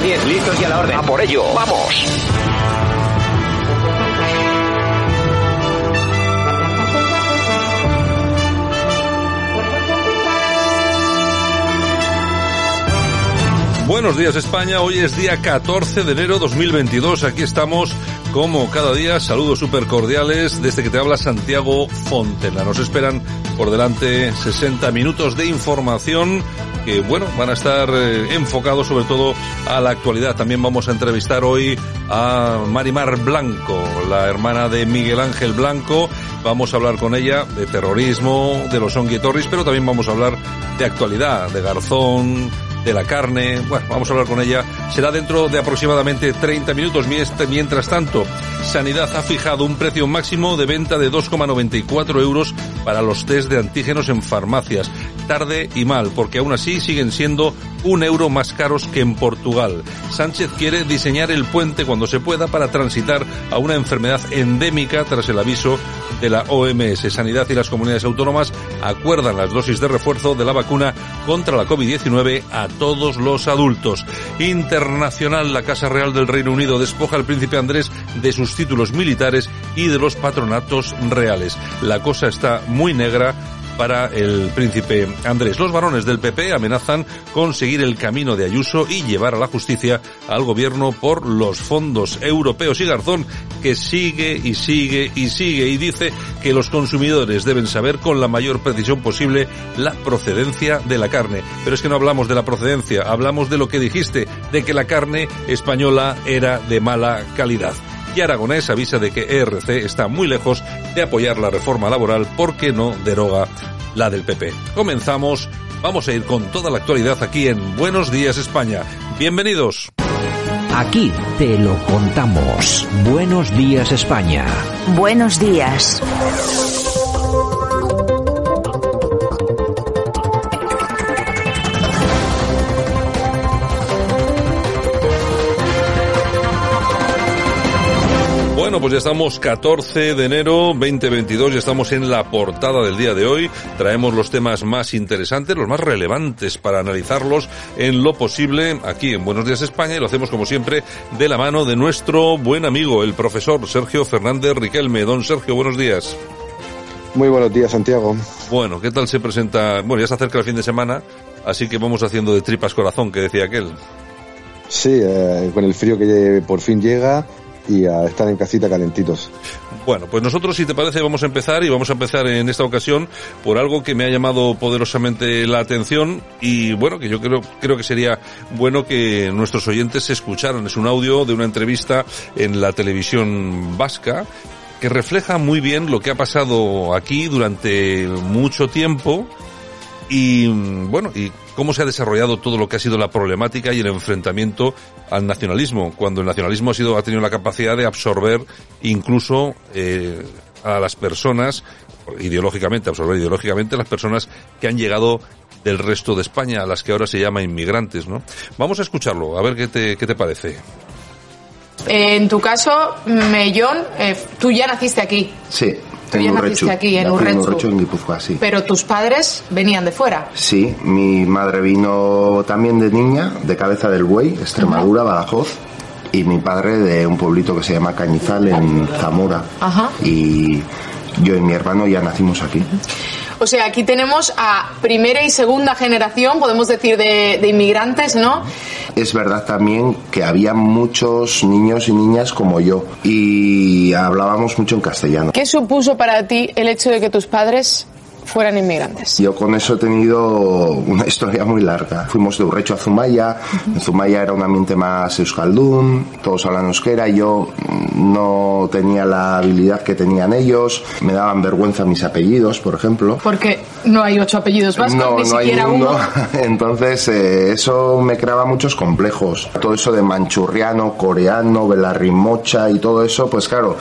10, listos y a la orden. A por ello, vamos. Buenos días España, hoy es día 14 de enero 2022, aquí estamos como cada día, saludos súper cordiales desde que te habla Santiago Fontena. Nos esperan por delante 60 minutos de información que, bueno, van a estar eh, enfocados sobre todo a la actualidad. También vamos a entrevistar hoy a Marimar Blanco, la hermana de Miguel Ángel Blanco. Vamos a hablar con ella de terrorismo, de los Onguietorris, pero también vamos a hablar de actualidad, de Garzón, de la carne. Bueno, vamos a hablar con ella. Será dentro de aproximadamente 30 minutos. Mientras tanto, Sanidad ha fijado un precio máximo de venta de 2,94 euros para los test de antígenos en farmacias. Tarde y mal, porque aún así siguen siendo un euro más caros que en Portugal. Sánchez quiere diseñar el puente cuando se pueda para transitar a una enfermedad endémica tras el aviso de la OMS. Sanidad y las comunidades autónomas acuerdan las dosis de refuerzo de la vacuna contra la COVID-19 a todos los adultos. Internacional, la Casa Real del Reino Unido despoja al príncipe Andrés de sus títulos militares y de los patronatos reales. La cosa está muy negra para el príncipe Andrés. Los varones del PP amenazan con seguir el camino de Ayuso y llevar a la justicia al gobierno por los fondos europeos. Y Garzón, que sigue y sigue y sigue y dice que los consumidores deben saber con la mayor precisión posible la procedencia de la carne. Pero es que no hablamos de la procedencia, hablamos de lo que dijiste, de que la carne española era de mala calidad y Aragonés avisa de que ERC está muy lejos de apoyar la reforma laboral porque no deroga la del PP. Comenzamos, vamos a ir con toda la actualidad aquí en Buenos Días España. Bienvenidos. Aquí te lo contamos. Buenos días España. Buenos días. Bueno, pues ya estamos 14 de enero 2022, ya estamos en la portada del día de hoy. Traemos los temas más interesantes, los más relevantes para analizarlos en lo posible aquí en Buenos Días España y lo hacemos como siempre de la mano de nuestro buen amigo, el profesor Sergio Fernández Riquelme. Don Sergio, buenos días. Muy buenos días, Santiago. Bueno, ¿qué tal se presenta? Bueno, ya se acerca el fin de semana, así que vamos haciendo de tripas corazón, que decía aquel. Sí, eh, con el frío que por fin llega y a estar en casita calentitos. Bueno, pues nosotros, si te parece, vamos a empezar y vamos a empezar en esta ocasión por algo que me ha llamado poderosamente la atención y bueno, que yo creo, creo que sería bueno que nuestros oyentes escucharan. Es un audio de una entrevista en la televisión vasca que refleja muy bien lo que ha pasado aquí durante mucho tiempo y bueno, y cómo se ha desarrollado todo lo que ha sido la problemática y el enfrentamiento al nacionalismo, cuando el nacionalismo ha sido ha tenido la capacidad de absorber incluso eh, a las personas ideológicamente, absorber ideológicamente a las personas que han llegado del resto de España, a las que ahora se llama inmigrantes, ¿no? Vamos a escucharlo, a ver qué te, qué te parece. En tu caso, Mellón, eh, tú ya naciste aquí. Sí, Tú ya naciste aquí, en Urrechu. Urrechu, en Guipúzcoa, sí. Pero tus padres venían de fuera. Sí, mi madre vino también de niña, de Cabeza del Buey, Extremadura, Badajoz, y mi padre de un pueblito que se llama Cañizal, en Zamora. Ajá. Y yo y mi hermano ya nacimos aquí. O sea, aquí tenemos a primera y segunda generación, podemos decir, de, de inmigrantes, ¿no? Es verdad también que había muchos niños y niñas como yo y hablábamos mucho en castellano. ¿Qué supuso para ti el hecho de que tus padres fueran inmigrantes. Yo con eso he tenido una historia muy larga. Fuimos de Urrecho a Zumaya. En Zumaya era un ambiente más euskaldún, todos hablan euskera. Yo no tenía la habilidad que tenían ellos. Me daban vergüenza mis apellidos, por ejemplo. Porque no hay ocho apellidos vascos, no, ni no siquiera uno. uno. Entonces, eh, eso me creaba muchos complejos. Todo eso de manchurriano, coreano, belarrimocha y todo eso, pues claro,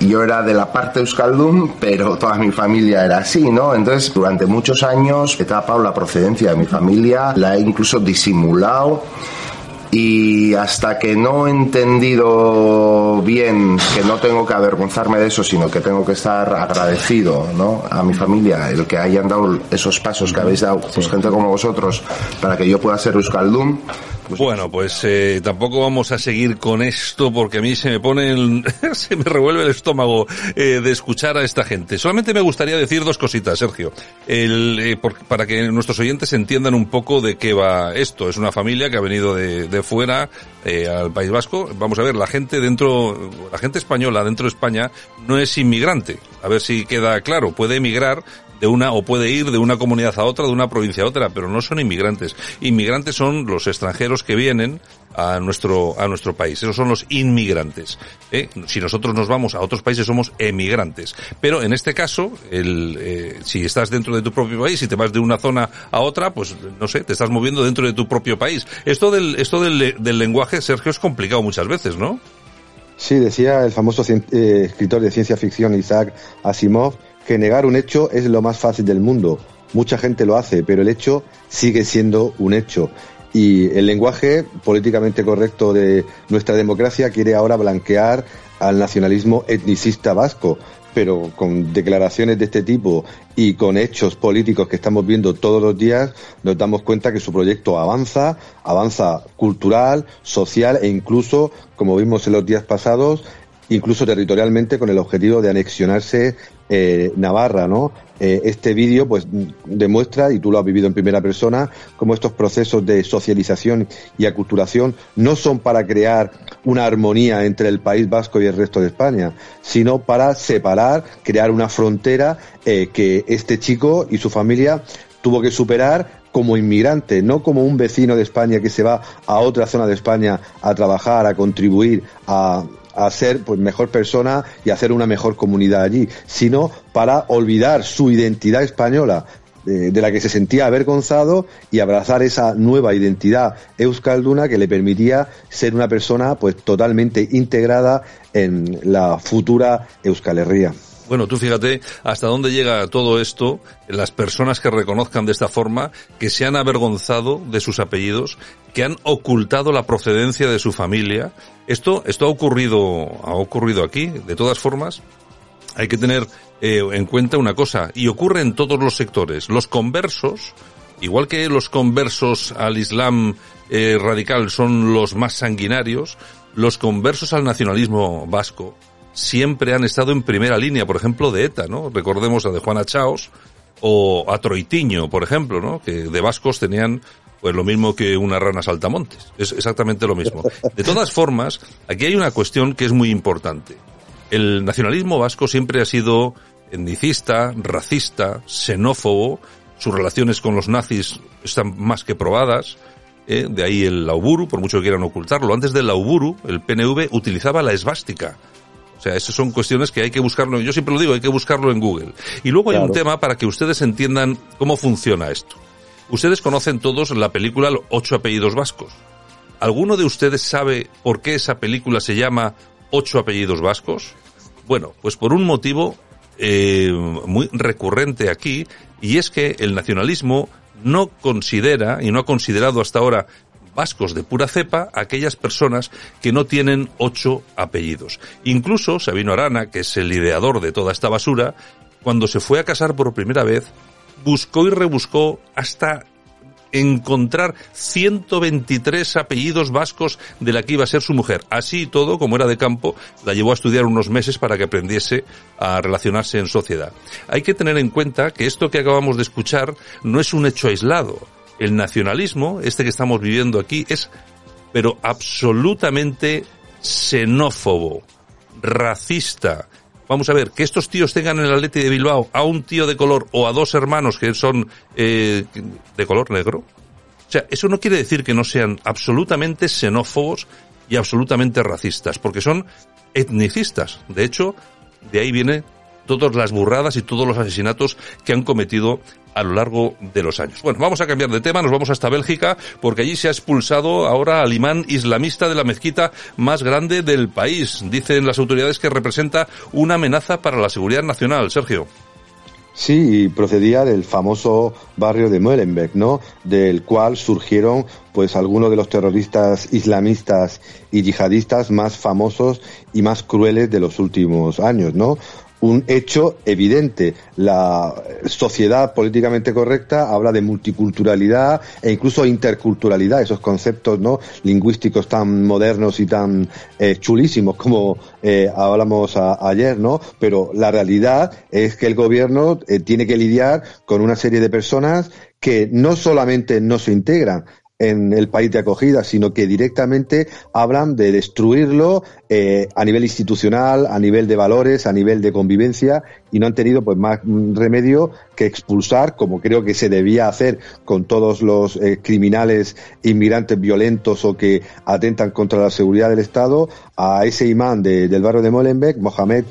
yo era de la parte euskaldún, pero toda mi familia era así, ¿no? Entonces, durante muchos años he tapado la procedencia de mi familia, la he incluso disimulado y hasta que no he entendido bien que no tengo que avergonzarme de eso, sino que tengo que estar agradecido ¿no? a mi familia, el que hayan dado esos pasos que habéis dado, pues gente como vosotros, para que yo pueda ser Euskaldun, Bueno, pues eh, tampoco vamos a seguir con esto porque a mí se me pone, el- se me revuelve el estómago eh, de escuchar a esta gente. Solamente me gustaría decir dos cositas, Sergio, El, eh, por- para que nuestros oyentes entiendan un poco de qué va esto. Es una familia que ha venido de, de fuera eh, al País Vasco. Vamos a ver, la gente dentro, la gente española dentro de España no es inmigrante. A ver si queda claro. Puede emigrar de una o puede ir de una comunidad a otra, de una provincia a otra, pero no son inmigrantes. Inmigrantes son los extranjeros que vienen a nuestro a nuestro país. Esos son los inmigrantes. ¿eh? Si nosotros nos vamos a otros países somos emigrantes. Pero en este caso, el, eh, si estás dentro de tu propio país y te vas de una zona a otra, pues no sé, te estás moviendo dentro de tu propio país. Esto del esto del, del lenguaje, Sergio, es complicado muchas veces, ¿no? Sí, decía el famoso eh, escritor de ciencia ficción Isaac Asimov que negar un hecho es lo más fácil del mundo. Mucha gente lo hace, pero el hecho sigue siendo un hecho. Y el lenguaje políticamente correcto de nuestra democracia quiere ahora blanquear al nacionalismo etnicista vasco, pero con declaraciones de este tipo y con hechos políticos que estamos viendo todos los días, nos damos cuenta que su proyecto avanza, avanza cultural, social e incluso, como vimos en los días pasados, incluso territorialmente con el objetivo de anexionarse eh, Navarra, ¿no? Eh, este vídeo pues demuestra, y tú lo has vivido en primera persona, cómo estos procesos de socialización y aculturación no son para crear una armonía entre el País Vasco y el resto de España, sino para separar, crear una frontera eh, que este chico y su familia tuvo que superar como inmigrante, no como un vecino de España que se va a otra zona de España a trabajar, a contribuir, a, a ser pues mejor persona y hacer una mejor comunidad allí, sino para olvidar su identidad española de, de la que se sentía avergonzado y abrazar esa nueva identidad euskalduna que le permitía ser una persona pues totalmente integrada en la futura Euskal Herria. Bueno, tú fíjate hasta dónde llega todo esto, las personas que reconozcan de esta forma, que se han avergonzado de sus apellidos, que han ocultado la procedencia de su familia. Esto, esto ha ocurrido, ha ocurrido aquí. De todas formas, hay que tener eh, en cuenta una cosa, y ocurre en todos los sectores. Los conversos, igual que los conversos al Islam eh, radical son los más sanguinarios, los conversos al nacionalismo vasco siempre han estado en primera línea, por ejemplo, de ETA, ¿no? Recordemos a de Juana Chaos o a Troitiño, por ejemplo, ¿no? Que de vascos tenían pues lo mismo que una rana saltamontes. Es exactamente lo mismo. De todas formas, aquí hay una cuestión que es muy importante. El nacionalismo vasco siempre ha sido etnicista, racista, xenófobo, sus relaciones con los nazis están más que probadas, ¿eh? de ahí el Lauburu, por mucho que quieran ocultarlo. Antes del Lauburu, el PNV utilizaba la esvástica. O sea, esas son cuestiones que hay que buscarlo, yo siempre lo digo, hay que buscarlo en Google. Y luego hay un tema para que ustedes entiendan cómo funciona esto. Ustedes conocen todos la película Ocho apellidos vascos. ¿Alguno de ustedes sabe por qué esa película se llama Ocho apellidos vascos? Bueno, pues por un motivo eh, muy recurrente aquí, y es que el nacionalismo no considera, y no ha considerado hasta ahora vascos de pura cepa, aquellas personas que no tienen ocho apellidos. Incluso Sabino Arana, que es el ideador de toda esta basura, cuando se fue a casar por primera vez, buscó y rebuscó hasta encontrar 123 apellidos vascos de la que iba a ser su mujer. Así y todo, como era de campo, la llevó a estudiar unos meses para que aprendiese a relacionarse en sociedad. Hay que tener en cuenta que esto que acabamos de escuchar no es un hecho aislado. El nacionalismo, este que estamos viviendo aquí, es pero absolutamente xenófobo, racista, vamos a ver, que estos tíos tengan en el Atleti de Bilbao a un tío de color o a dos hermanos que son eh, de color negro. O sea, eso no quiere decir que no sean absolutamente xenófobos y absolutamente racistas, porque son etnicistas. De hecho, de ahí viene todas las burradas y todos los asesinatos que han cometido a lo largo de los años. Bueno, vamos a cambiar de tema, nos vamos hasta Bélgica, porque allí se ha expulsado ahora al imán islamista de la mezquita más grande del país. Dicen las autoridades que representa una amenaza para la seguridad nacional. Sergio. Sí, procedía del famoso barrio de Molenbeek, ¿no? Del cual surgieron, pues, algunos de los terroristas islamistas y yihadistas más famosos y más crueles de los últimos años, ¿no? Un hecho evidente. La sociedad políticamente correcta habla de multiculturalidad e incluso interculturalidad, esos conceptos no lingüísticos tan modernos y tan eh, chulísimos como eh, hablamos ayer, ¿no? Pero la realidad es que el gobierno eh, tiene que lidiar con una serie de personas que no solamente no se integran, en el país de acogida, sino que directamente hablan de destruirlo eh, a nivel institucional, a nivel de valores, a nivel de convivencia y no han tenido pues más remedio que expulsar, como creo que se debía hacer con todos los eh, criminales inmigrantes violentos o que atentan contra la seguridad del Estado, a ese imán del barrio de Molenbeek, Mohamed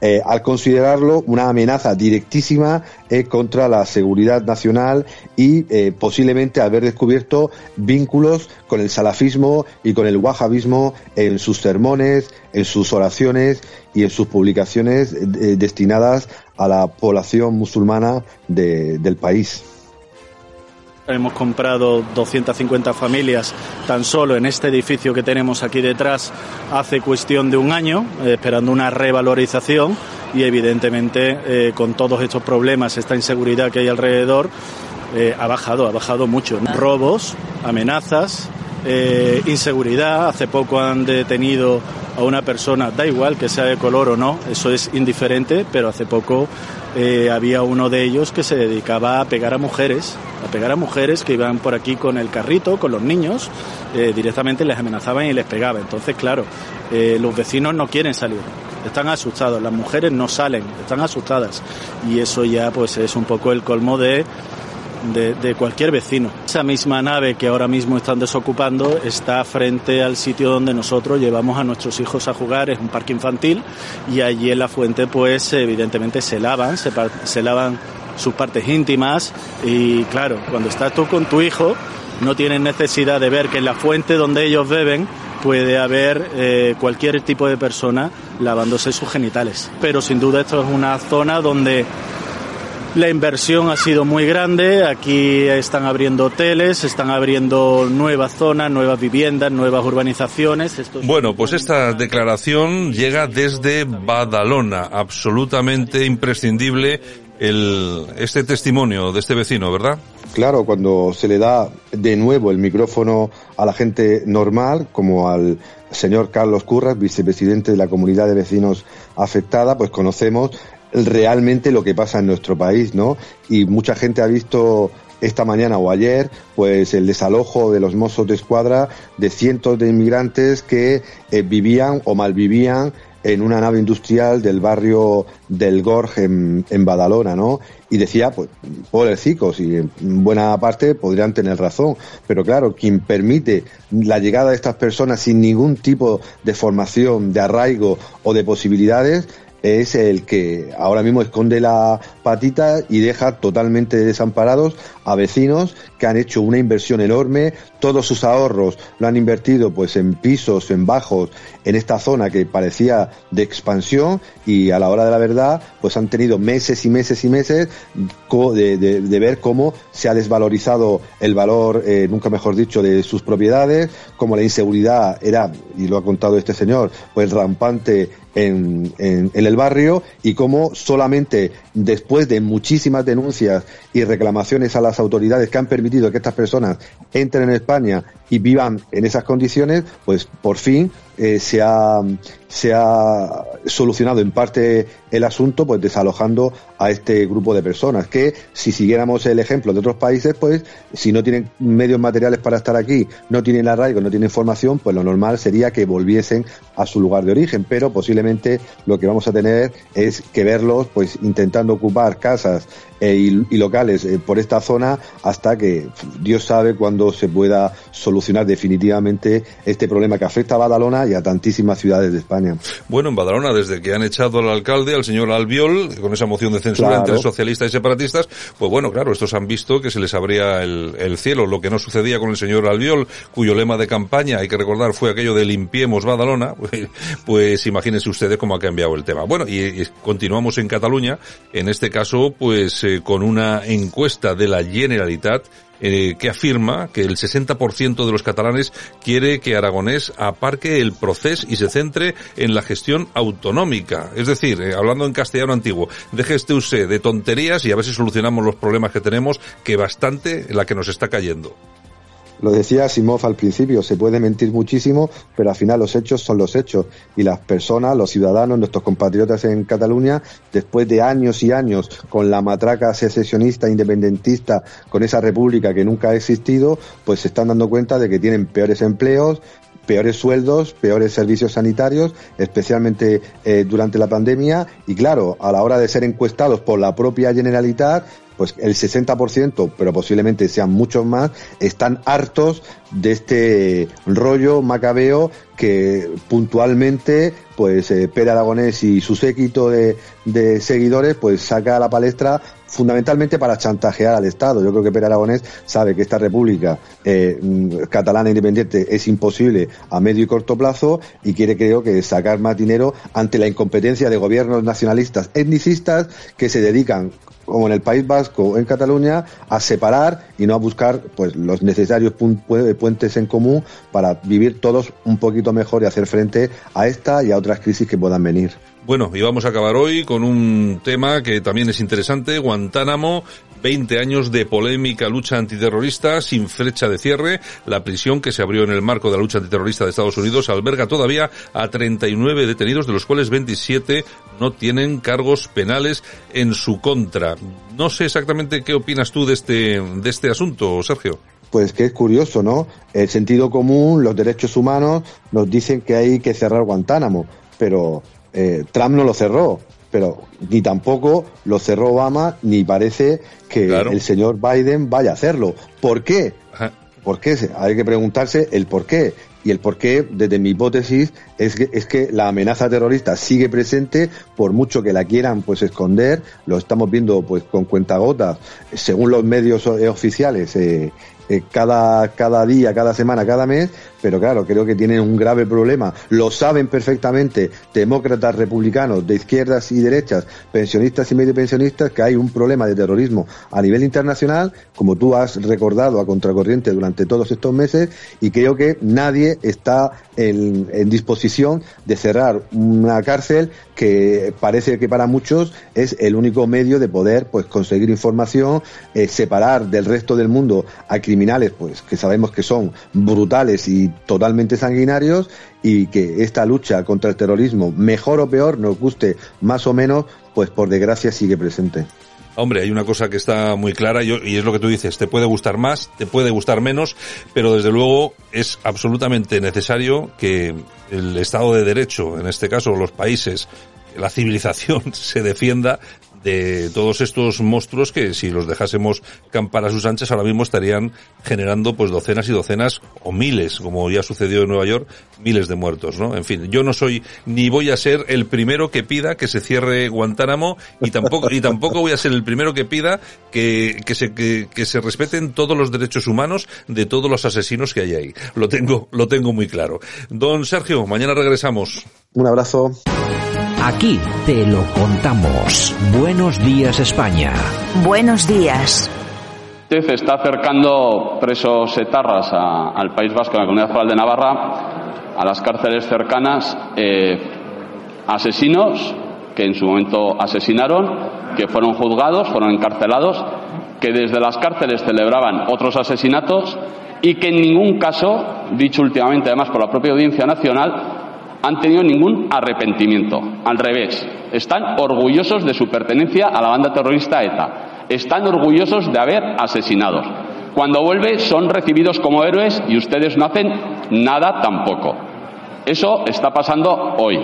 Eh, al considerarlo una amenaza directísima eh, contra la seguridad nacional y eh, posiblemente haber descubierto vínculos con el salafismo y con el wahhabismo en sus sermones, en sus oraciones y en sus publicaciones destinadas a la población musulmana del país. Hemos comprado 250 familias tan solo en este edificio que tenemos aquí detrás hace cuestión de un año, eh, esperando una revalorización y evidentemente eh, con todos estos problemas, esta inseguridad que hay alrededor, eh, ha bajado, ha bajado mucho. Robos, amenazas, inseguridad. Hace poco han detenido a una persona, da igual que sea de color o no, eso es indiferente, pero hace poco había uno de ellos que se dedicaba a pegar a mujeres a pegar a mujeres que iban por aquí con el carrito, con los niños, eh, directamente les amenazaban y les pegaba. Entonces, claro, eh, los vecinos no quieren salir, están asustados, las mujeres no salen, están asustadas. Y eso ya pues es un poco el colmo de, de, cualquier vecino. Esa misma nave que ahora mismo están desocupando está frente al sitio donde nosotros llevamos a nuestros hijos a jugar, es un parque infantil y allí en la fuente pues evidentemente se lavan, se, se lavan sus partes íntimas y claro, cuando estás tú con tu hijo no tienes necesidad de ver que en la fuente donde ellos beben puede haber eh, cualquier tipo de persona lavándose sus genitales. Pero sin duda esto es una zona donde la inversión ha sido muy grande, aquí están abriendo hoteles, están abriendo nuevas zonas, nuevas viviendas, nuevas urbanizaciones. bueno, pues esta declaración llega desde Badalona, absolutamente imprescindible el, este testimonio de este vecino, ¿verdad? Claro, cuando se le da de nuevo el micrófono a la gente normal, como al señor Carlos Curras, vicepresidente de la comunidad de vecinos afectada, pues conocemos realmente lo que pasa en nuestro país, ¿no? Y mucha gente ha visto esta mañana o ayer, pues el desalojo de los mozos de escuadra de cientos de inmigrantes que eh, vivían o malvivían en una nave industrial del barrio del Gorge en, Badalona, ¿no? Y decía, pues, pobrecicos, y en buena parte podrían tener razón, pero claro, quien permite la llegada de estas personas sin ningún tipo de formación, de arraigo o de posibilidades es el que ahora mismo esconde la patita y deja totalmente desamparados a vecinos que han hecho una inversión enorme, todos sus ahorros lo han invertido pues en pisos, en bajos, en esta zona que parecía de expansión y a la hora de la verdad pues han tenido meses y meses y meses de, ver cómo se ha desvalorizado el valor, eh, nunca mejor dicho, de sus propiedades, como la inseguridad era, y lo ha contado este señor, pues rampante en, en, el barrio y cómo solamente después de muchísimas denuncias y reclamaciones a las autoridades que han permitido que estas personas entren en España y vivan en esas condiciones, pues por fin eh, se, ha, se ha solucionado en parte el asunto, pues desalojando a este grupo de personas, que si siguiéramos el ejemplo de otros países, pues si no tienen medios materiales para estar aquí, no tienen arraigo, no tienen formación, pues lo normal sería que volviesen a su lugar de origen, pero posiblemente lo que vamos a tener es que verlos pues intentando ocupar casas eh, y, locales eh, por esta zona hasta que Dios sabe cuándo se pueda solucionar definitivamente este problema que afecta a Badalona y a tantísimas ciudades de España. Bueno, en Badalona, desde que han echado al alcalde, al señor Albiol, con esa moción de censura entre socialistas y separatistas, pues bueno, claro, estos han visto que se les abría el, cielo, lo que no sucedía con el señor Albiol, cuyo lema de campaña, hay que recordar, fue aquello de limpiemos Badalona, pues, pues imagínense ustedes cómo ha cambiado el tema. Bueno, y, continuamos en Cataluña, en este caso, pues eh, con una encuesta de la Generalitat eh, que afirma que el 60% de los catalanes quiere que Aragonés aparque el proceso y se centre en la gestión autonómica. Es decir, eh, hablando en castellano antiguo, deje este usted de tonterías y a ver si solucionamos los problemas que tenemos, que bastante la que nos está cayendo. Lo decía Simov al principio, se puede mentir muchísimo, pero al final los hechos son los hechos. Y las personas, los ciudadanos, nuestros compatriotas en Cataluña, después de años y años con la matraca secesionista, independentista, con esa república que nunca ha existido, pues se están dando cuenta de que tienen peores empleos, peores sueldos, peores servicios sanitarios, especialmente eh, durante la pandemia. Y claro, a la hora de ser encuestados por la propia Generalitat, pues el 60%, pero posiblemente sean muchos más, están hartos de este rollo macabeo que puntualmente pues eh, Aragonés y su séquito de, seguidores pues saca a la palestra fundamentalmente para chantajear al Estado. Yo creo que Pere Aragonés sabe que esta república eh, catalana independiente es imposible a medio y corto plazo y quiere creo que sacar más dinero ante la incompetencia de gobiernos nacionalistas etnicistas que se dedican como en el País Vasco o en Cataluña, a separar y no a buscar pues los necesarios puentes en común para vivir todos un poquito mejor y hacer frente a esta y a otras crisis que puedan venir. Bueno, y vamos a acabar hoy con un tema que también es interesante, Guantánamo, 20 años de polémica lucha antiterrorista sin fecha de cierre. La prisión que se abrió en el marco de la lucha antiterrorista de Estados Unidos alberga todavía a 39 detenidos, de los cuales 27 no tienen cargos penales en su contra. No sé exactamente qué opinas tú de este, de este asunto, Sergio pues que es curioso, ¿no? El sentido común, los derechos humanos nos dicen que hay que cerrar Guantánamo, pero eh, Trump no lo cerró, pero ni tampoco lo cerró Obama, ni parece que el señor Biden vaya a hacerlo. ¿Por qué? ¿Por qué? Hay que preguntarse el por qué. Y el por qué, desde mi hipótesis, es que, es que la amenaza terrorista sigue presente, por mucho que la quieran pues esconder, lo estamos viendo pues con cuentagotas, según los medios eh, oficiales, eh, eh, cada, cada día, cada semana, cada mes, pero claro, creo que tienen un grave problema. Lo saben perfectamente demócratas, republicanos, de izquierdas y derechas, pensionistas y medio pensionistas, que hay un problema de terrorismo a nivel internacional, como tú has recordado a contracorriente durante todos estos meses, y creo que nadie está en, disposición de cerrar una cárcel que parece que para muchos es el único medio de poder pues conseguir información, eh, separar del resto del mundo a criminales pues que sabemos que son brutales y totalmente sanguinarios y que esta lucha contra el terrorismo, mejor o peor, nos guste más o menos, pues por desgracia sigue presente. Hombre, hay una cosa que está muy clara y es lo que tú dices, te puede gustar más, te puede gustar menos, pero desde luego es absolutamente necesario que el Estado de Derecho, en este caso los países, la civilización se defienda de todos estos monstruos que si los dejásemos campar a sus anchas ahora mismo estarían generando pues docenas y docenas o miles, como ya sucedió en Nueva York, miles de muertos, ¿no? En fin, yo no soy ni voy a ser el primero que pida que se cierre Guantánamo y tampoco y tampoco voy a ser el primero que pida que, que se que, que se respeten todos los derechos humanos de todos los asesinos que hay ahí. Lo tengo lo tengo muy claro. Don Sergio, mañana regresamos. Un abrazo. Aquí te lo contamos. Buenos días España. Buenos días. Se está acercando presos etarras al País Vasco, a la Comunidad Foral de Navarra, a las cárceles cercanas. Eh, asesinos que en su momento asesinaron, que fueron juzgados, fueron encarcelados, que desde las cárceles celebraban otros asesinatos y que en ningún caso, dicho últimamente además por la propia Audiencia Nacional, han tenido ningún arrepentimiento. Al revés, están orgullosos de su pertenencia a la banda terrorista ETA. Están orgullosos de haber asesinado. Cuando vuelve son recibidos como héroes y ustedes no hacen nada tampoco. Eso está pasando hoy.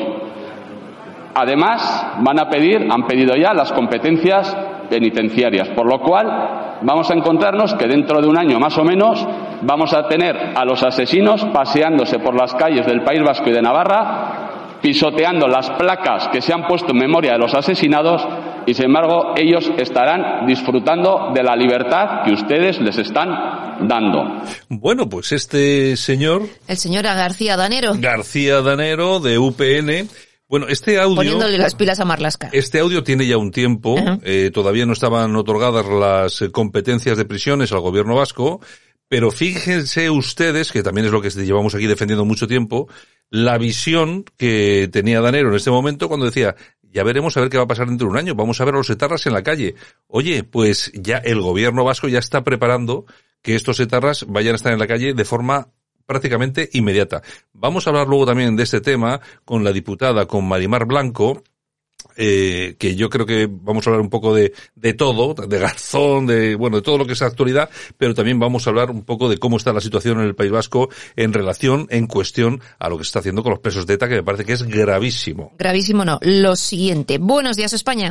Además, van a pedir, han pedido ya las competencias penitenciarias, por lo cual vamos a encontrarnos que dentro de un año más o menos vamos a tener a los asesinos paseándose por las calles del País Vasco y de Navarra, pisoteando las placas que se han puesto en memoria de los asesinados y sin embargo ellos estarán disfrutando de la libertad que ustedes les están dando. Bueno, pues este señor... El señor García Danero. García Danero de UPN bueno, este audio... Poniéndole las pilas a Marlasca. Este audio tiene ya un tiempo, eh, todavía no estaban otorgadas las eh, competencias de prisiones al gobierno vasco, pero fíjense ustedes, que también es lo que llevamos aquí defendiendo mucho tiempo, la visión que tenía Danero en este momento cuando decía, ya veremos a ver qué va a pasar dentro de un año, vamos a ver a los etarras en la calle. Oye, pues ya el gobierno vasco ya está preparando que estos etarras vayan a estar en la calle de forma prácticamente inmediata. Vamos a hablar luego también de este tema con la diputada, con Marimar Blanco, eh, que yo creo que vamos a hablar un poco de, de todo, de Garzón, de, bueno, de todo lo que es actualidad, pero también vamos a hablar un poco de cómo está la situación en el País Vasco en relación, en cuestión a lo que se está haciendo con los presos de ETA, que me parece que es gravísimo. Gravísimo no. Lo siguiente. Buenos días, España.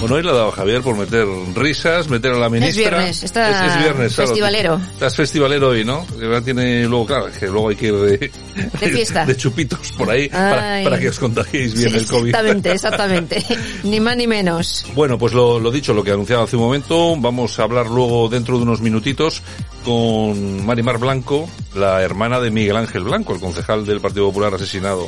Bueno, hoy le ha dado Javier por meter risas, meter a la ministra. Es viernes, está es, es viernes, claro. festivalero. Estás festivalero hoy, ¿no? Que tiene luego, claro, que luego hay que ir de, de fiesta. De chupitos por ahí para, para, que os contagiéis bien sí, el COVID. Exactamente, exactamente. ni más ni menos. Bueno, pues lo, lo dicho, lo que anunciaba hace un momento, vamos a hablar luego dentro de unos minutitos con Marimar Blanco, la hermana de Miguel Ángel Blanco, el concejal del Partido Popular asesinado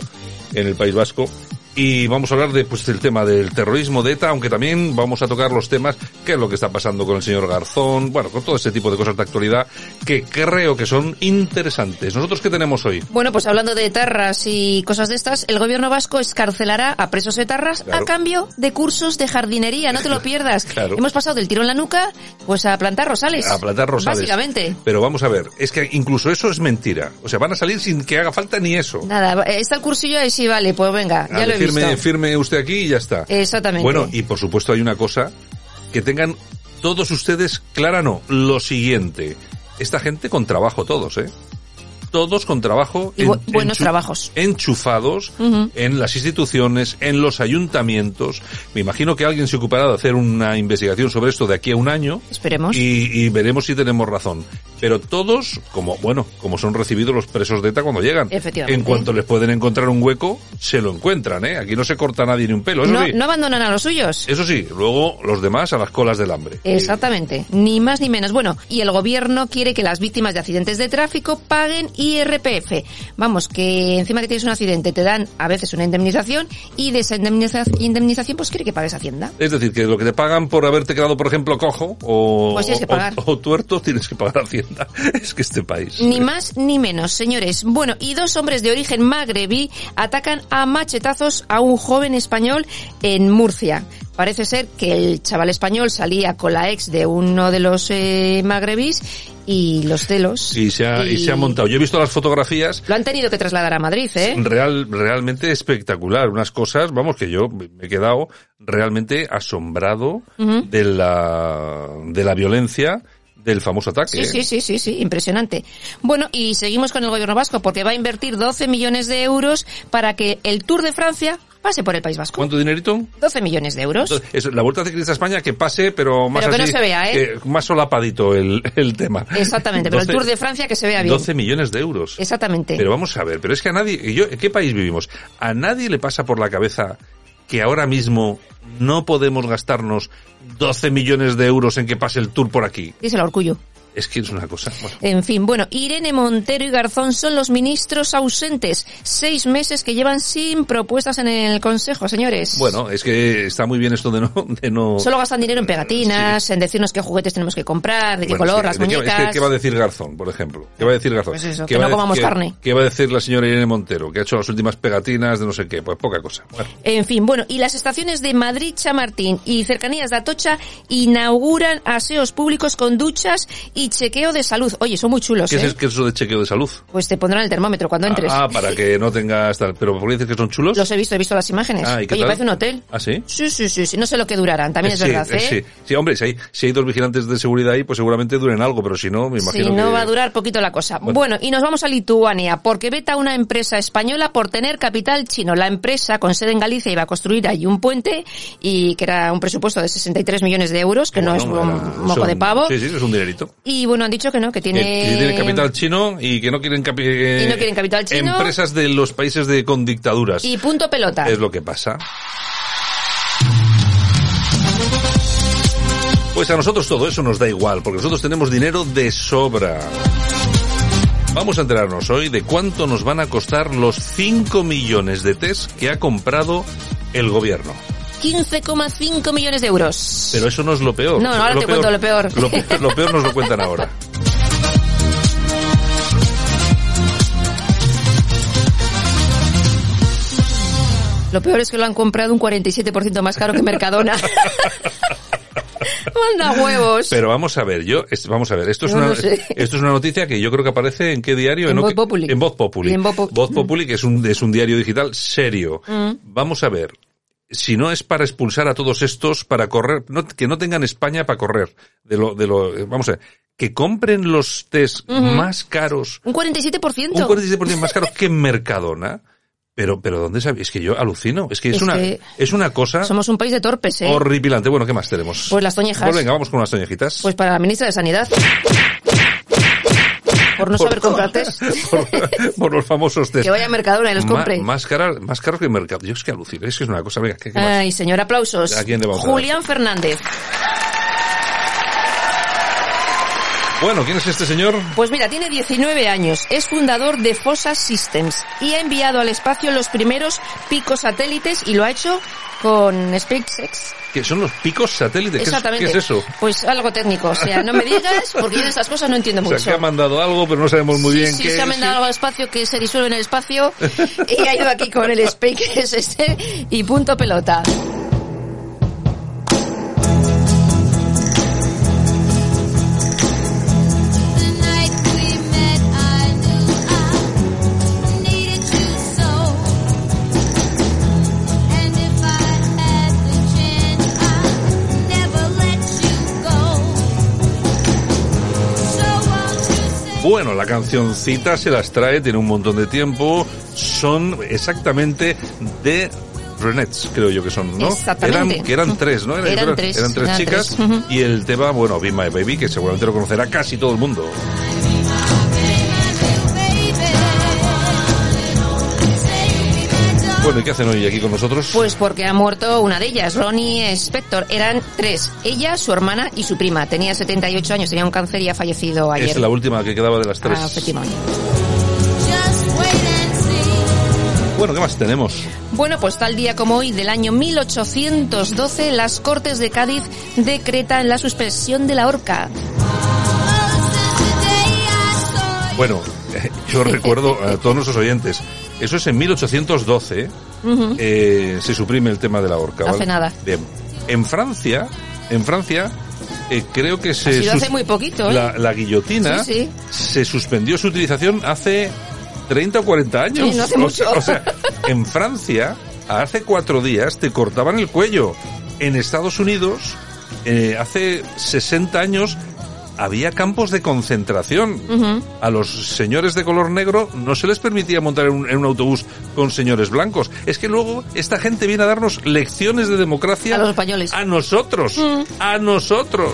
en el País Vasco y vamos a hablar de, pues, del tema del terrorismo de ETA, aunque también vamos a tocar los temas, qué es lo que está pasando con el señor Garzón, bueno, con todo ese tipo de cosas de actualidad que creo que son interesantes. ¿Nosotros qué tenemos hoy? Bueno, pues hablando de etarras y cosas de estas, el gobierno vasco escarcelará a presos etarras claro. a cambio de cursos de jardinería, no te lo pierdas. Claro. Hemos pasado del tiro en la nuca, pues a plantar rosales. A plantar rosales. Básicamente. Pero vamos a ver, es que incluso eso es mentira. O sea, van a salir sin que haga falta ni eso. Nada, está el cursillo y sí, vale, pues venga, ya lo he firme, firme usted aquí y ya está. Exactamente. Bueno, y por supuesto hay una cosa, que tengan todos ustedes clara no, lo siguiente. Esta gente con trabajo todos, ¿eh? Todos con trabajo. Y bu en, buenos enchu trabajos. Enchufados uh -huh. en las instituciones, en los ayuntamientos. Me imagino que alguien se ocupará de hacer una investigación sobre esto de aquí a un año. Esperemos. Y, y veremos si tenemos razón. Pero todos, como, bueno, como son recibidos los presos de ETA cuando llegan. Efectivamente. En cuanto les pueden encontrar un hueco, se lo encuentran, ¿eh? Aquí no se corta nadie ni un pelo. Eso no, sí. no abandonan a los suyos. Eso sí, luego los demás a las colas del hambre. Exactamente. Ni más ni menos. Bueno, y el gobierno quiere que las víctimas de accidentes de tráfico paguen IRPF. Vamos, que encima que tienes un accidente te dan a veces una indemnización y de esa indemniza indemnización pues quiere que pagues Hacienda. Es decir, que lo que te pagan por haberte quedado, por ejemplo, cojo o, pues que pagar. o, o tuerto, tienes que pagar Hacienda. Es que este país. Ni más ni menos, señores. Bueno, y dos hombres de origen magrebí atacan a machetazos a un joven español en Murcia. Parece ser que el chaval español salía con la ex de uno de los eh, magrebís y los celos. Y se, ha, y... y se ha montado. Yo he visto las fotografías. Lo han tenido que trasladar a Madrid, ¿eh? Real, realmente espectacular. Unas cosas, vamos, que yo me he quedado realmente asombrado uh -huh. de la, de la violencia del famoso ataque. Sí, ¿eh? sí, sí, sí, sí, impresionante. Bueno, y seguimos con el gobierno vasco porque va a invertir 12 millones de euros para que el Tour de Francia pase por el País Vasco. ¿Cuánto dinerito? 12 millones de euros. Entonces, eso, la Vuelta Ciclista a España que pase, pero más Pero que no se vea, ¿eh? que más solapadito el, el tema. Exactamente, pero el 12 Tour de Francia que se vea bien. 12 millones de euros. Exactamente. Pero vamos a ver, pero es que a nadie, yo, ¿en qué país vivimos? A nadie le pasa por la cabeza que ahora mismo no podemos gastarnos 12 millones de euros en que pase el tour por aquí. Díselo Orgullo. Es que es una cosa. bueno. En fin, bueno, Irene Montero y Garzón son los ministros ausentes. Seis meses que llevan sin propuestas en el Consejo, señores. Bueno, es que está muy bien esto de no... De no Solo gastan dinero en pegatinas, en decirnos qué juguetes tenemos que comprar, de qué Bueno, color, es las que- muñecas. es que, ¿Qué va a decir Garzón, por ejemplo? ¿Qué va a decir Garzón? Pues eso, ¿Qué que no comamos qué- carne. ¿Qué va a decir la señora Irene Montero? Que ha hecho las últimas pegatinas de no sé qué. Pues poca cosa. Bueno. En fin, bueno, y las estaciones de Madrid, Chamartín y cercanías de Atocha inauguran aseos públicos con duchas y chequeo de salud. Oye, son muy chulos, ¿Qué ¿eh? es, qué es eso de chequeo de salud? Pues te pondrán el termómetro cuando entres. Ah, para que no tengas tal. Pero ¿por qué dices que son chulos? Los he visto, he visto las imágenes. Ah, ¿y qué Oye, tal? parece un hotel. ¿Ah, sí? Sí, sí, sí, sí. No sé lo que durarán, también es verdad, ¿eh? Sí, sí, hombre, si hay, si hay dos vigilantes de seguridad ahí, pues seguramente duren algo, pero si no, me imagino Si no que... va a durar poquito la cosa. Bueno. Bueno. y nos vamos a Lituania, porque veta una empresa española por tener capital chino. La empresa, con sede en Galicia, iba a construir allí un puente y que era un presupuesto de 63 millones de euros, que no es un moco de pavo. Sí, sí, es un dinerito. Y bueno, han dicho que no, que tiene... Que, que tiene capital chino y que no quieren, capi- Y no quieren capital chino. Empresas de los países de con dictaduras. Y punto pelota. Es lo que pasa. Pues a nosotros todo eso nos da igual, porque nosotros tenemos dinero de sobra. Vamos a enterarnos hoy de cuánto nos van a costar los 5 millones de test que ha comprado el gobierno. 15,5 millones de euros. Pero eso no es lo peor. No, no, ahora Lo te cuento lo peor. Lo, peor- lo peor nos lo cuentan ahora. Lo peor es que lo han comprado un 47% más caro que Mercadona. Manda huevos. Pero vamos a ver, yo, vamos a ver, esto es, Yo una, no sé. esto es una noticia que yo creo que aparece en qué diario? En ¿No? Voz Populi. En Voz Populi. En Voz Voz Populi, que es un, es un diario digital serio. Mm. Vamos a ver, si no es para expulsar a todos estos para correr, no- que no tengan España para correr, de lo, de lo, eh, vamos a ver, que compren los test más caros, Un 47%. un 46% más caros que en Mercadona. Pero, pero ¿dónde sabéis? Es que yo alucino. Es que es, Es una, que es una cosa Somos un país de torpes, ¿eh? horripilante. Bueno, ¿qué más tenemos? Pues las toñejas. Pues venga, vamos con las toñejitas. Pues para la ministra de Sanidad. Por no saber comprar test. por, por los famosos test. Que vaya a Mercadona y los Ma- compre. más, cara- más caros que en Mercado. Yo es que alucino. Es que es una cosa. Venga, ¿qué, qué más? Ay, señor, aplausos. ¿A quién le vamos a? Julián Fernández. Bueno, ¿quién es este señor? Pues mira, tiene 19 años, es fundador de Fossa Systems y ha enviado al espacio los primeros picos satélites y lo ha hecho con SpaceX. Que son los picos satélites. ¿Qué es- Exactamente. ¿Qué es, eso? Pues algo técnico, o sea, no me digas, porque yo de estas cosas no entiendo O mucho. sea, que ha mandado algo, pero no sabemos muy sí, bien sí, qué se ha mandado algo al espacio que se disuelve en el espacio y ha ido aquí con el SpaceX este y punto pelota. Bueno, la cancioncita se las trae, tiene un montón de tiempo. Son exactamente de Renets, creo yo que son, ¿no? Exactamente. Eran, que eran tres, ¿no? Era- Eran creo- tres, Eran tres eran chicas. tres. Y el tema, bueno, Be My Baby, que seguramente lo conocerá casi todo el mundo. Bueno, ¿y qué hacen hoy aquí con nosotros? Pues porque ha muerto una de ellas, Ronnie Spector. Eran tres, ella, su hermana y su prima. Tenía 78 años, tenía un cáncer y ha fallecido ayer. es la última que quedaba de las tres. Ah, efectivamente. Bueno, ¿qué más tenemos? Bueno, pues tal día como hoy del año 1812, las Cortes de Cádiz decretan la suspensión de la horca. Bueno, yo recuerdo a todos nuestros oyentes, eso es en 1812, Ujú. eh, se suprime el tema de la horca. Hace ¿vale? nada. Bien. En Francia, en Francia, eh, creo que se... Ha sido hace muy poquito, ¿eh? La, la guillotina Sí, sí. se suspendió su utilización hace 30 o 40 años. Sí, no hace O mucho. O sea, en Francia, hace cuatro días te cortaban el cuello. En Estados Unidos, eh, hace 60 años, había campos de concentración. A los señores de color negro no se les permitía montar en un, en un autobús con señores blancos. Es que luego esta gente viene a darnos lecciones de democracia A los españoles. a nosotros. A nosotros.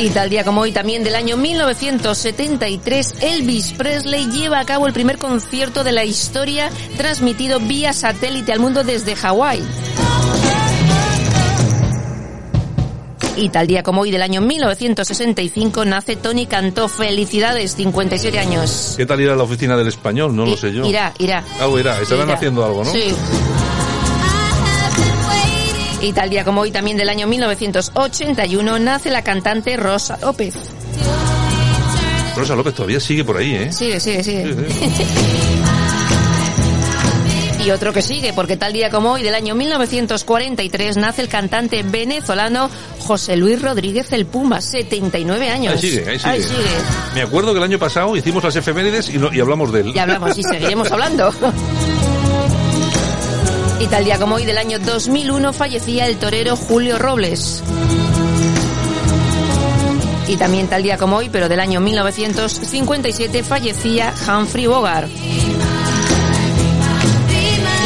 Y tal día como hoy, también del año 1973, Elvis Presley lleva a cabo el primer concierto de la historia transmitido vía satélite al mundo desde Hawái. Y tal día como hoy del año 1965 nace Tony Cantó. Felicidades, 57 años. ¿Qué tal ir a la oficina del español? No lo sé yo. Irá, irá. Ah, irá. Estarán Irá. haciendo algo, ¿no? Sí. Y tal día como hoy, también del año 1981, nace la cantante Rosa López. Rosa López todavía sigue por ahí, ¿eh? Sigue, sigue, sigue. Y otro que sigue, porque tal día como hoy, del año 1943, nace el cantante venezolano José Luis Rodríguez el Puma, 79 años. Ahí sigue, ahí sigue. Me acuerdo que el año pasado hicimos las efemérides y, no- y hablamos de él. Y hablamos y seguiremos hablando. Y tal día como hoy del año 2001 fallecía el torero Julio Robles. Y también tal día como hoy, pero del año 1957, fallecía Humphrey Bogart.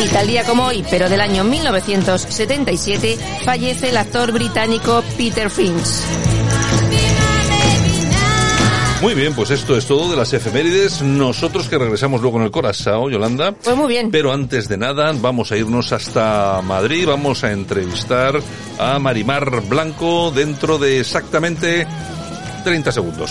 Y tal día como hoy, pero del año 1977, fallece el actor británico Peter Finch. Muy bien, pues esto es todo de las efemérides. Nosotros que regresamos luego en el Corazao, Yolanda. Pues muy bien. Pero antes de nada, vamos a irnos hasta Madrid. Vamos a entrevistar a Marimar Blanco dentro de exactamente 30 segundos.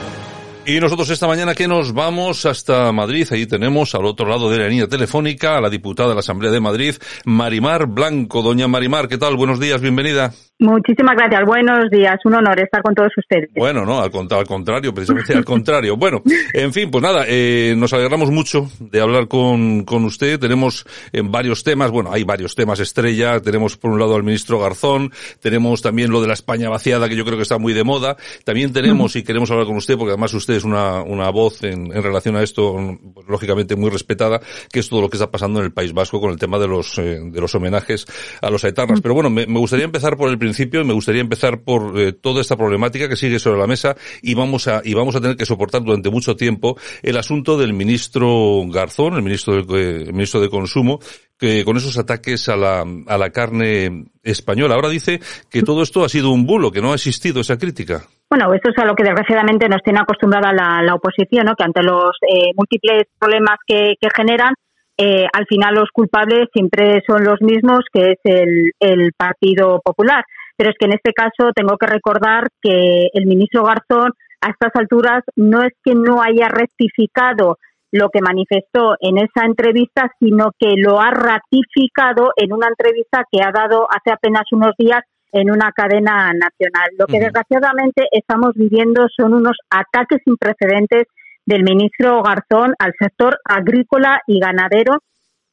Y nosotros esta mañana que nos vamos hasta Madrid, ahí tenemos al otro lado de la línea telefónica a la diputada de la Asamblea de Madrid, Marimar Blanco. Doña Marimar, ¿qué tal? Buenos días, bienvenida. Muchísimas gracias. Buenos días. Un honor estar con todos ustedes. Bueno, no, al, al contrario, precisamente al contrario. Bueno, en fin, pues nada, eh, nos alegramos mucho de hablar con, con usted. Tenemos eh, varios temas, bueno, hay varios temas estrella. Tenemos por un lado al ministro Garzón, tenemos también lo de la España vaciada, que yo creo que está muy de moda. También tenemos, y queremos hablar con usted, porque además usted es una, una voz en, en relación a esto, pues, lógicamente muy respetada, que es todo lo que está pasando en el País Vasco con el tema de los, eh, de los homenajes a los etarras. Pero bueno, me, me gustaría empezar por el principio y me gustaría empezar por eh, toda esta problemática que sigue sobre la mesa y vamos a y vamos a tener que soportar durante mucho tiempo el asunto del ministro Garzón, el ministro de, eh, el ministro de Consumo, que con esos ataques a la, a la carne española. Ahora dice que todo esto ha sido un bulo, que no ha existido esa crítica. Bueno, esto es a lo que desgraciadamente nos tiene acostumbrada la, la oposición, ¿no? que ante los eh, múltiples problemas que, que generan, eh, al final los culpables siempre son los mismos, que es el, el Partido Popular. Pero es que en este caso tengo que recordar que el ministro Garzón a estas alturas no es que no haya rectificado lo que manifestó en esa entrevista, sino que lo ha ratificado en una entrevista que ha dado hace apenas unos días en una cadena nacional. Lo que desgraciadamente estamos viviendo son unos ataques sin precedentes del ministro Garzón al sector agrícola y ganadero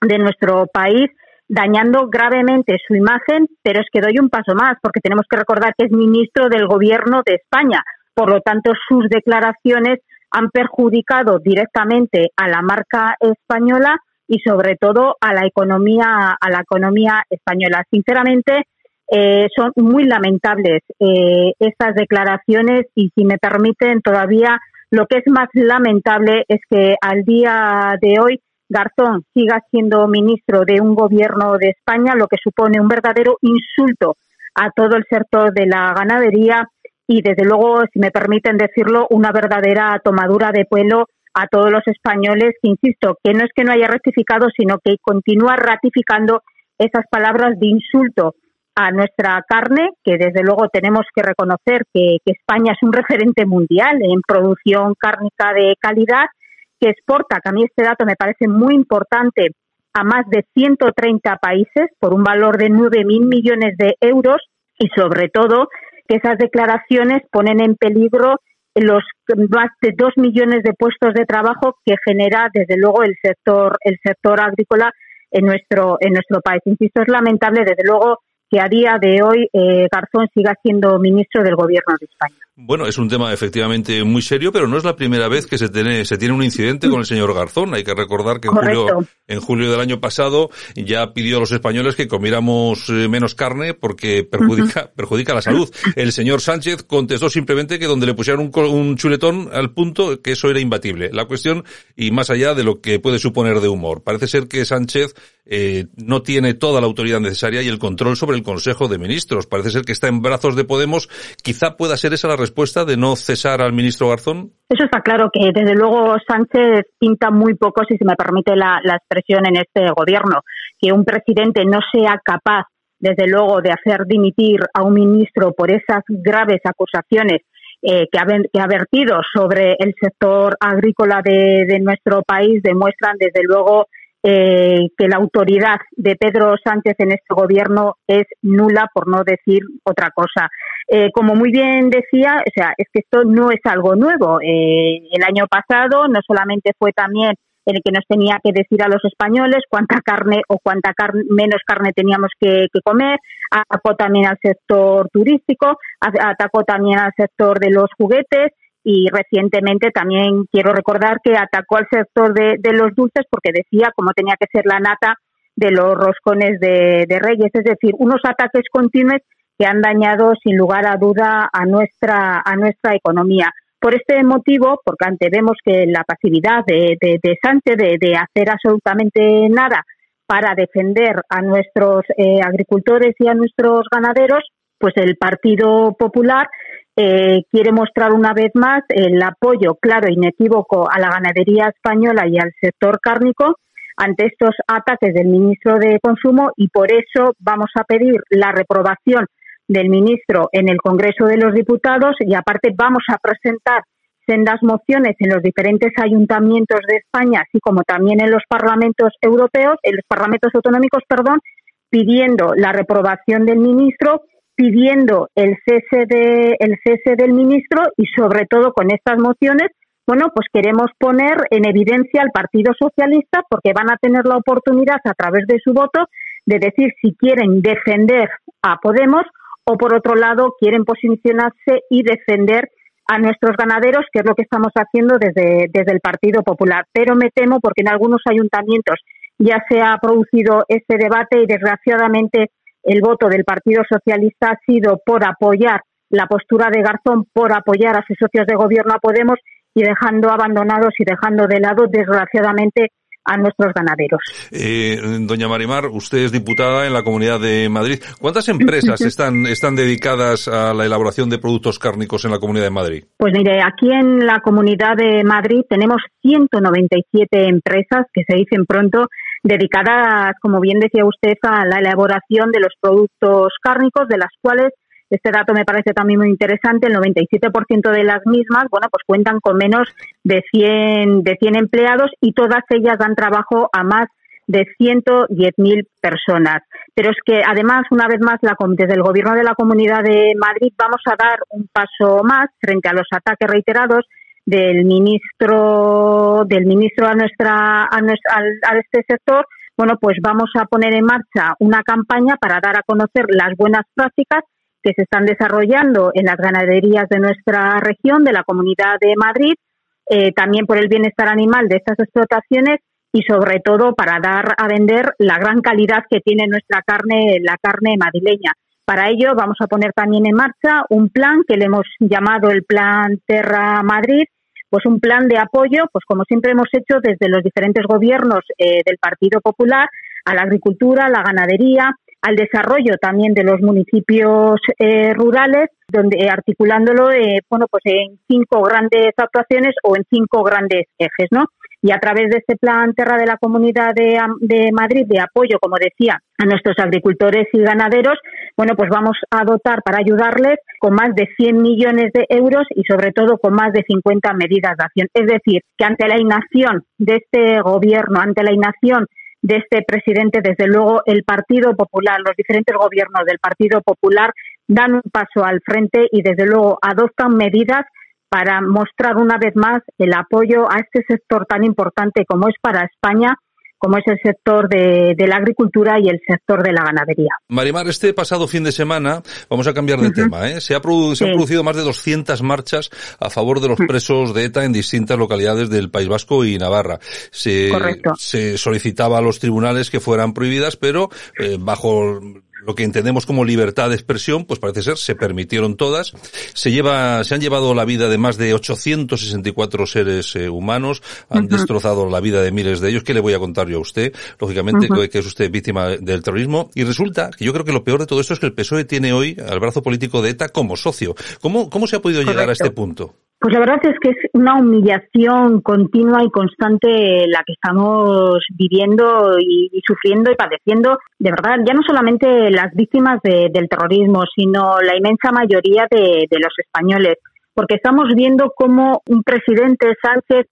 de nuestro país, dañando gravemente su imagen, pero es que doy un paso más, porque tenemos que recordar que es ministro del Gobierno de España. Por lo tanto, sus declaraciones han perjudicado directamente a la marca española y sobre todo a la economía a la economía española. Sinceramente, eh, son muy lamentables eh, estas declaraciones y si me permiten todavía lo que es más lamentable es que al día de hoy Garzón siga siendo ministro de un gobierno de España, lo que supone un verdadero insulto a todo el sector de la ganadería y desde luego, si me permiten decirlo, una verdadera tomadura de pelo a todos los españoles que, insisto, que no es que no haya rectificado, sino que continúa ratificando esas palabras de insulto a nuestra carne, que desde luego tenemos que reconocer que, que, España es un referente mundial en producción cárnica de calidad, que exporta, que a mí este dato me parece muy importante, a más de 130 países por un valor de 9.000 millones de euros y sobre todo que esas declaraciones ponen en peligro los más de dos millones de puestos de trabajo que genera desde luego el sector el sector agrícola en nuestro en nuestro país. Insisto, es lamentable desde luego que a día de hoy eh, Garzón siga siendo ministro del Gobierno de España. Bueno, es un tema efectivamente muy serio, pero no es la primera vez que se tiene, se tiene un incidente con el señor Garzón. Hay que recordar que en julio, en julio del año pasado ya pidió a los españoles que comiéramos eh, menos carne porque perjudica, perjudica la salud. El señor Sánchez contestó simplemente que donde le pusieron un, un chuletón al punto, que eso era imbatible. La cuestión, y más allá de lo que puede suponer de humor, parece ser que Sánchez eh, no tiene toda la autoridad necesaria y el control sobre el Consejo de Ministros. Parece ser que está en brazos de Podemos. Quizá pueda ser esa la respuesta de no cesar al ministro Garzón? Eso está claro, que desde luego Sánchez pinta muy poco, si se me permite la, expresión, en este gobierno. Que un presidente no sea capaz, desde luego, de hacer dimitir a un ministro por esas graves acusaciones eh, que, ha, que, ha, vertido sobre el sector agrícola de, de nuestro país demuestran desde luego eh, que la autoridad de Pedro Sánchez en este gobierno es nula, por no decir otra cosa. Eh, como muy bien decía, o sea, es que esto no es algo nuevo. Eh, el año pasado no solamente fue también el que nos tenía que decir a los españoles cuánta carne o cuánta menos carne teníamos que, que, comer, atacó también al sector turístico, atacó también al sector de los juguetes y recientemente también quiero recordar que atacó al sector de, los dulces porque decía cómo tenía que ser la nata de los roscones de, Reyes, es decir, unos ataques continuos que han dañado sin lugar a duda a nuestra a nuestra economía. Por este motivo, porque ante vemos que la pasividad de, de, Sánchez de, hacer absolutamente nada para defender a nuestros eh, agricultores y a nuestros ganaderos, pues el Partido Popular eh, quiere mostrar una vez más el apoyo claro e inequívoco a la ganadería española y al sector cárnico ante estos ataques del ministro de Consumo y por eso vamos a pedir la reprobación del ministro en el Congreso de los Diputados y aparte vamos a presentar sendas mociones en los diferentes ayuntamientos de España, así como también en los parlamentos europeos, en los parlamentos autonómicos, perdón, pidiendo la reprobación del ministro pidiendo el cese, de, el cese del ministro y sobre todo con estas mociones, bueno, pues queremos poner en evidencia al Partido Socialista porque van a tener la oportunidad a través de su voto de decir si quieren defender a Podemos o por otro lado quieren posicionarse y defender a nuestros ganaderos, que es lo que estamos haciendo desde, desde el Partido Popular. Pero me temo porque en algunos ayuntamientos ya se ha producido este debate y desgraciadamente el voto del Partido Socialista ha sido por apoyar la postura de Garzón, por apoyar a sus socios de gobierno a Podemos y dejando abandonados y dejando de lado, desgraciadamente, a nuestros ganaderos. Eh, doña Marimar, usted es diputada en la Comunidad de Madrid. ¿Cuántas empresas están, están dedicadas a la elaboración de productos cárnicos en la Comunidad de Madrid? Pues mire, aquí en la Comunidad de Madrid tenemos 197 empresas que se dicen pronto dedicadas, como bien decía usted, a la elaboración de los productos cárnicos, de las cuales este dato me parece también muy interesante. El 97% de las mismas, bueno, pues cuentan con menos de 100, de 100 empleados y todas ellas dan trabajo a más de 110.000 personas. Pero es que además, una vez más, la, desde el Gobierno de la Comunidad de Madrid vamos a dar un paso más frente a los ataques reiterados del ministro del ministro a nuestra a, nuestra, a este sector bueno pues vamos a poner en marcha una campaña para dar a conocer las buenas prácticas que se están desarrollando en las ganaderías de nuestra región de la Comunidad de Madrid eh, también por el bienestar animal de estas explotaciones y sobre todo para dar a vender la gran calidad que tiene nuestra carne la carne madrileña. Para ello vamos a poner también en marcha un plan que le hemos llamado el Plan Terra Madrid, pues un plan de apoyo, pues como siempre hemos hecho desde los diferentes gobiernos eh, del Partido Popular, a la agricultura, a la ganadería, al desarrollo también de los municipios eh, rurales, donde eh, articulándolo, bueno, pues en cinco grandes actuaciones o en cinco grandes ejes, ¿no? Y a través de este plan Terra de la Comunidad de, de, Madrid de apoyo, como decía, a nuestros agricultores y ganaderos, bueno, pues vamos a dotar para ayudarles con más de 100 millones de euros y sobre todo con más de 50 medidas de acción. Es decir, que ante la inacción de este gobierno, ante la inacción de este presidente, desde luego el Partido Popular, los diferentes gobiernos del Partido Popular dan un paso al frente y desde luego adoptan medidas para mostrar una vez más el apoyo a este sector tan importante como es para España como es el sector de, la agricultura y el sector de la ganadería. Marimar, este pasado fin de semana, vamos a cambiar de tema, ¿eh? se, ha han producido más de 200 marchas a favor de los presos de ETA en distintas localidades del País Vasco y Navarra. Se, se solicitaba a los tribunales que fueran prohibidas, pero eh, bajo lo que entendemos como libertad de expresión, pues parece ser, se permitieron todas. Se lleva, se han llevado la vida de más de 864 seres eh, humanos, han destrozado la vida de miles de ellos. ¿Qué le voy a contar yo a usted? Lógicamente que es usted víctima del terrorismo. Y resulta que yo creo que lo peor de todo esto es que el PSOE tiene hoy al brazo político de ETA como socio. ¿Cómo, cómo se ha podido llegar a este punto? Pues la verdad es que es una humillación continua y constante la que estamos viviendo y, sufriendo y padeciendo, de verdad, ya no solamente las víctimas del terrorismo, sino la inmensa mayoría de, los españoles, porque estamos viendo cómo un presidente Sánchez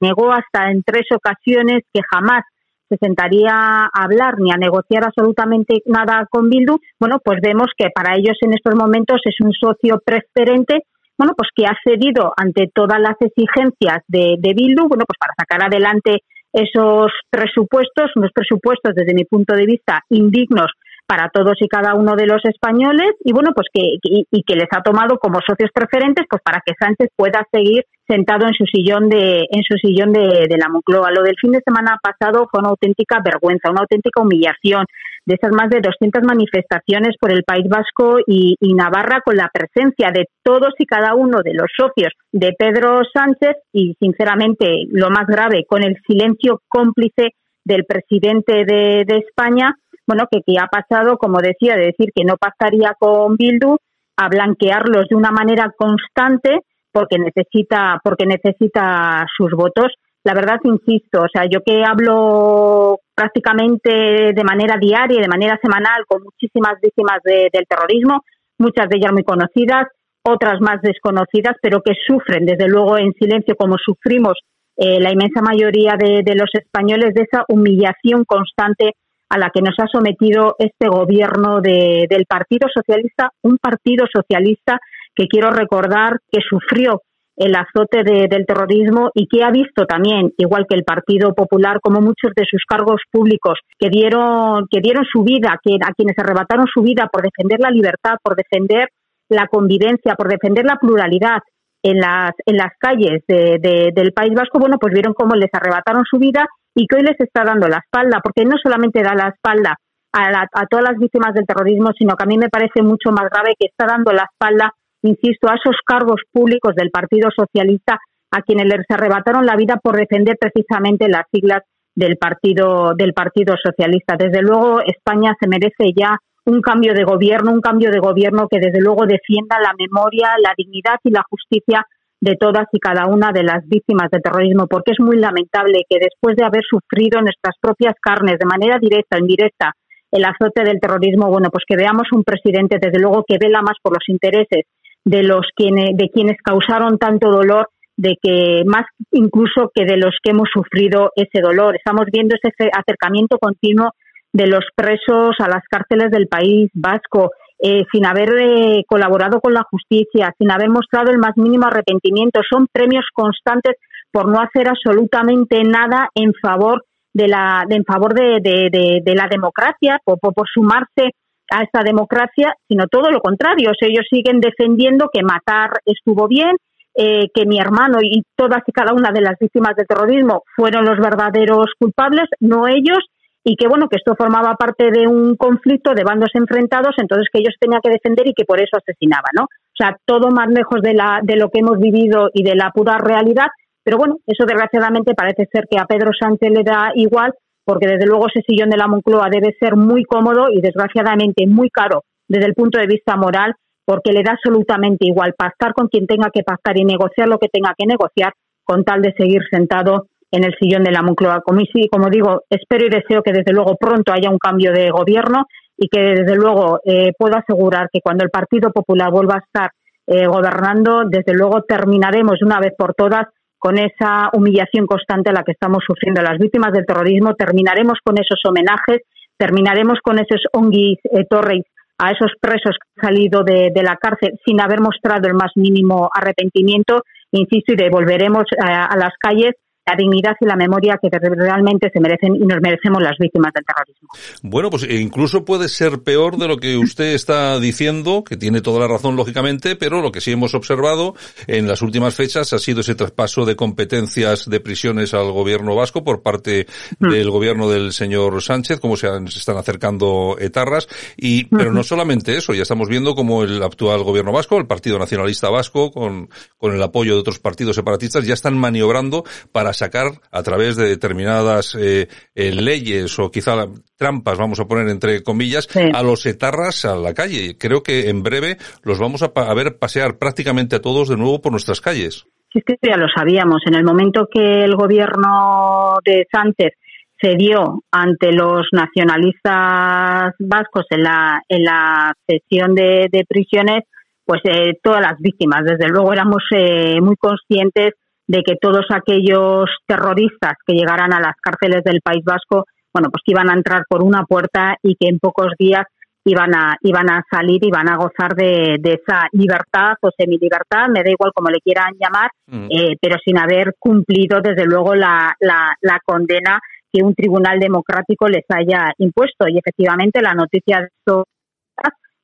negó hasta en tres ocasiones que jamás se sentaría a hablar ni a negociar absolutamente nada con Bildu, bueno, pues vemos que para ellos en estos momentos es un socio preferente bueno, pues que ha cedido ante todas las exigencias de, de Bildu, bueno, pues para sacar adelante esos presupuestos, unos presupuestos desde mi punto de vista indignos para todos y cada uno de los españoles y bueno pues que y, que les ha tomado como socios preferentes pues para que Sánchez pueda seguir sentado en su sillón de en su sillón de, de la Moncloa. Lo del fin de semana pasado fue una auténtica vergüenza una auténtica humillación. De esas más de 200 manifestaciones por el País Vasco y, Navarra con la presencia de todos y cada uno de los socios de Pedro Sánchez y, sinceramente, lo más grave, con el silencio cómplice del presidente de, España, bueno, que, que ha pasado, como decía, de decir que no pasaría con Bildu a blanquearlos de una manera constante porque necesita porque necesita sus votos. La verdad insisto, o sea, yo que hablo prácticamente de manera diaria y de manera semanal con muchísimas víctimas del terrorismo, muchas de ellas muy conocidas, otras más desconocidas, pero que sufren, desde luego, en silencio, como sufrimos eh, la inmensa mayoría de, los españoles, de esa humillación constante a la que nos ha sometido este gobierno del Partido Socialista, un Partido Socialista que quiero recordar que sufrió el azote del terrorismo y que ha visto también, igual que el Partido Popular, como muchos de sus cargos públicos que dieron, que dieron su vida, que, a quienes arrebataron su vida por defender la libertad, por defender la convivencia, por defender la pluralidad en las, en las calles del País Vasco, bueno, pues vieron cómo les arrebataron su vida y que hoy les está dando la espalda, porque no solamente da la espalda a, a todas las víctimas del terrorismo, sino que a mí me parece mucho más grave que está dando la espalda insisto, a esos cargos públicos del Partido Socialista a quienes les arrebataron la vida por defender precisamente las siglas del Partido del Partido Socialista. Desde luego, España se merece ya un cambio de gobierno, un cambio de gobierno que desde luego defienda la memoria, la dignidad y la justicia de todas y cada una de las víctimas del terrorismo, porque es muy lamentable que después de haber sufrido nuestras propias carnes, de manera directa o indirecta, el azote del terrorismo, bueno, pues que veamos un presidente, desde luego, que vela más por los intereses de los quienes, de quienes causaron tanto dolor, de que más incluso que de los que hemos sufrido ese dolor. Estamos viendo ese acercamiento continuo de los presos a las cárceles del país vasco, eh, sin haber eh, colaborado con la justicia, sin haber mostrado el más mínimo arrepentimiento. Son premios constantes por no hacer absolutamente nada en favor de la, en favor de, de, la democracia, por, por sumarse a esta democracia, sino todo lo contrario. ellos siguen defendiendo que matar estuvo bien, eh, que mi hermano y todas y cada una de las víctimas del terrorismo fueron los verdaderos culpables, no ellos, y que bueno, que esto formaba parte de un conflicto de bandos enfrentados, entonces que ellos tenían que defender y que por eso asesinaban, ¿no? O sea, todo más lejos de, la, de lo que hemos vivido y de la pura realidad, pero bueno, eso desgraciadamente parece ser que a Pedro Sánchez le da igual porque desde luego ese sillón de la Moncloa debe ser muy cómodo y desgraciadamente muy caro desde el punto de vista moral, porque le da absolutamente igual pactar con quien tenga que pactar y negociar lo que tenga que negociar con tal de seguir sentado en el sillón de la Moncloa. Como, como digo, espero y deseo que desde luego pronto haya un cambio de gobierno y que desde luego eh, puedo asegurar que cuando el Partido Popular vuelva a estar eh, gobernando, desde luego terminaremos de una vez por todas con esa humillación constante a la que estamos sufriendo las víctimas del terrorismo, terminaremos con esos homenajes, terminaremos con esos onguis eh, torres a esos presos que han salido de, la cárcel sin haber mostrado el más mínimo arrepentimiento, insisto, y devolveremos eh, a las calles la dignidad y la memoria que realmente se merecen y nos merecemos las víctimas del terrorismo. Bueno, pues incluso puede ser peor de lo que usted está diciendo, que tiene toda la razón lógicamente, pero lo que sí hemos observado en las últimas fechas ha sido ese traspaso de competencias de prisiones al gobierno vasco por parte Mm. del gobierno del señor Sánchez, cómo se, han- se están acercando etarras, y, pero no solamente eso, ya estamos viendo como el actual gobierno vasco, el Partido Nacionalista Vasco, con, con el apoyo de otros partidos separatistas, ya están maniobrando para sacar a través de determinadas eh, eh, leyes o quizá trampas, vamos a poner entre comillas, a los etarras a la calle. Creo que en breve los vamos a, pa- a ver pasear prácticamente a todos de nuevo por nuestras calles. Si es que ya lo sabíamos, en el momento que el gobierno de Sánchez cedió ante los nacionalistas vascos en la, en la cesión de, de prisiones, pues eh, todas las víctimas, desde luego éramos eh, muy conscientes de que todos aquellos terroristas que llegaran a las cárceles del País Vasco, bueno, pues que iban a entrar por una puerta y que en pocos días iban a iban a salir y van a gozar de, de esa libertad o semilibertad, me da igual como le quieran llamar, Mm. eh, pero sin haber cumplido desde luego la, la, la condena que un tribunal democrático les haya impuesto. Y efectivamente la noticia de esto,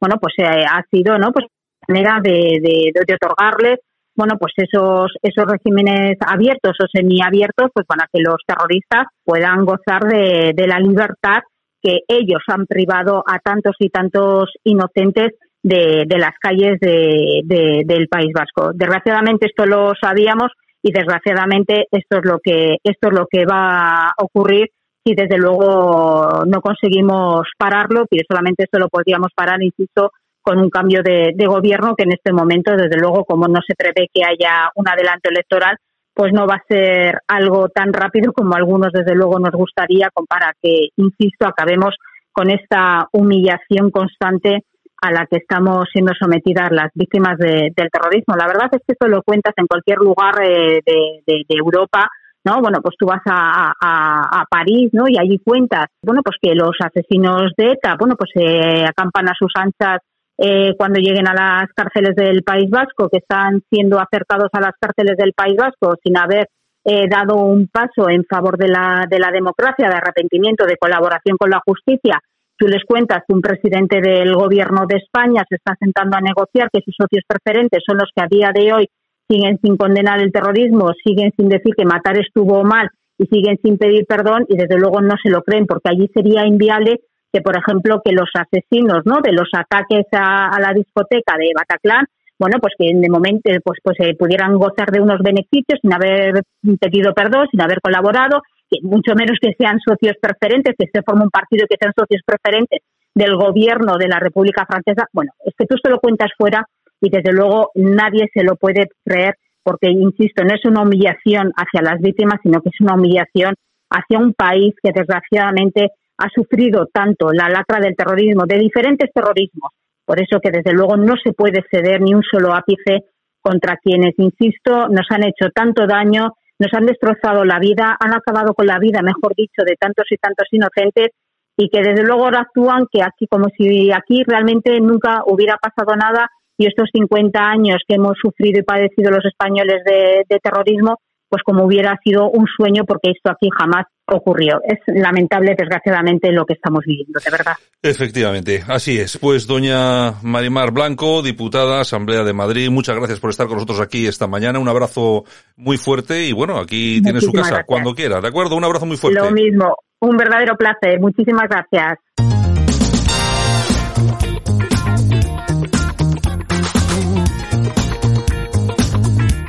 bueno, pues eh, ha sido, ¿no? Pues manera de, de, de otorgarles bueno, pues esos, esos regímenes abiertos o semiabiertos, pues para que los terroristas puedan gozar de, la libertad que ellos han privado a tantos y tantos inocentes de, de las calles de- del País Vasco. Desgraciadamente esto lo sabíamos y desgraciadamente esto es lo que esto es lo que va a ocurrir si desde luego no conseguimos pararlo, pero solamente esto lo podríamos parar, insisto, con un cambio de, gobierno que en este momento, desde luego, como no se prevé que haya un adelanto electoral, pues no va a ser algo tan rápido como algunos desde luego nos gustaría para que, insisto, acabemos con esta humillación constante a la que estamos siendo sometidas las víctimas de- del terrorismo. La verdad es que esto lo cuentas en cualquier lugar eh, de, Europa, ¿no? Bueno, pues tú vas a, a- a París, ¿no? Y allí cuentas, bueno, pues que los asesinos de ETA, bueno, pues eh, acampan a sus anchas eh, cuando lleguen a las cárceles del País Vasco, que están siendo acercados a las cárceles del País Vasco sin haber eh, dado un paso en favor de la, de la democracia, de arrepentimiento, de colaboración con la justicia. Tú les cuentas que un presidente del gobierno de España se está sentando a negociar, que sus socios preferentes son los que a día de hoy siguen sin condenar el terrorismo, siguen sin decir que matar estuvo mal y siguen sin pedir perdón y desde luego no se lo creen porque allí sería inviable que, por ejemplo, que los asesinos ¿no? de los ataques a, la discoteca de Bataclan, bueno, pues que de momento pues, pues eh, pudieran gozar de unos beneficios sin haber pedido perdón, sin haber colaborado, que mucho menos que sean socios preferentes, que se forme un partido que sean socios preferentes del gobierno de la República Francesa. Bueno, es que tú se lo cuentas fuera y desde luego nadie se lo puede creer porque, insisto, no es una humillación hacia las víctimas, sino que es una humillación hacia un país que desgraciadamente ha sufrido tanto la lacra del terrorismo, de diferentes terrorismos. Por eso que desde luego no se puede ceder ni un solo ápice contra quienes, insisto, nos han hecho tanto daño, nos han destrozado la vida, han acabado con la vida, mejor dicho, de tantos y tantos inocentes y que desde luego ahora actúan que aquí como si aquí realmente nunca hubiera pasado nada y estos 50 años que hemos sufrido y padecido los españoles de, de terrorismo, pues como hubiera sido un sueño porque esto aquí jamás ocurrió. Es lamentable, desgraciadamente, lo que estamos viviendo, de verdad. Efectivamente, así es. Pues doña Marimar Blanco, diputada, Asamblea de Madrid, muchas gracias por estar con nosotros aquí esta mañana. Un abrazo muy fuerte y bueno, aquí tiene su casa gracias. cuando quiera, ¿de acuerdo? Un abrazo muy fuerte. Lo mismo, un verdadero placer. Muchísimas gracias.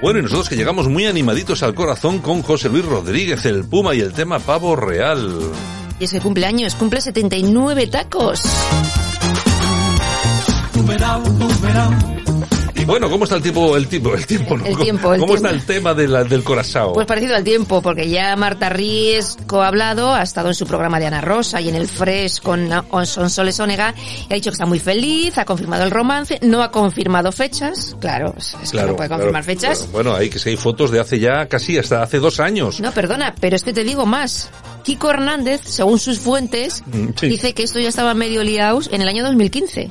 Bueno, y nosotros que llegamos muy animaditos al corazón con José Luis Rodríguez, el Puma y el tema Pavo Real. Y es que cumple años, cumple 79 tacos. Y bueno, ¿cómo está el tipo, el tipo, el tiempo? ¿no? El tiempo, el ¿Cómo tiempo. está el tema de la- del corazao? Pues parecido al tiempo, porque ya Marta Riesco ha hablado, ha estado en su programa de Ana Rosa y en el Fresh con Sonsoles Onega, y ha dicho que está muy feliz, ha confirmado el romance, no ha confirmado fechas, claro, es que no puede confirmar claro, fechas. claro. Bueno, hay que si hay fotos de hace ya casi hasta hace dos años. No, perdona, pero es que te digo más. Kiko Hernández, según sus fuentes, Mm, sí. dice que esto ya estaba medio liados en el año 2015.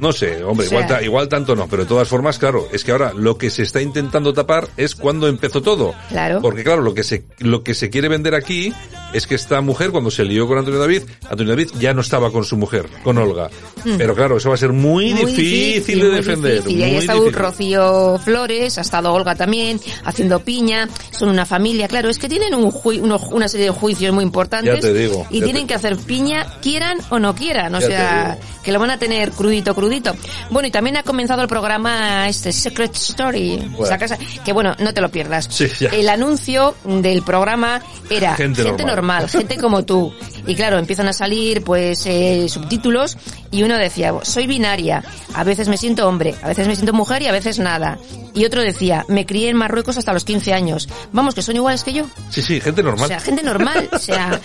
No sé, hombre, O sea- igual, igual tanto no, pero de todas formas, claro, es que ahora lo que se está intentando tapar es cuando empezó todo. Claro. Porque claro, lo que se, lo que se quiere vender aquí es que esta mujer, cuando se lió con Antonio David, Antonio David ya no estaba con su mujer, con Olga. Mm. Pero claro, eso va a ser muy, difícil, de defender. difícil. Y ahí ha estado difícil. Rocío Flores, ha estado Olga también, haciendo piña, son una familia, claro, es que tienen un ju- una serie de juicios muy importantes Ya te digo, y tienen te- que hacer piña, quieran o no quieran, o Ya sea, que lo van a tener crudito, crudito. Bueno, y también ha comenzado el programa este Secret Story, Bueno. esa casa, que bueno, no te lo pierdas. Sí. El anuncio del programa era Gente normal. Normal, gente como tú. Y claro, empiezan a salir pues eh, subtítulos y uno decía, soy binaria, a veces me siento hombre, a veces me siento mujer y a veces nada. Y otro decía, me crié en Marruecos hasta los 15 años. Vamos, que son iguales que yo. Sí, sí, gente normal. O sea, gente normal. O sea,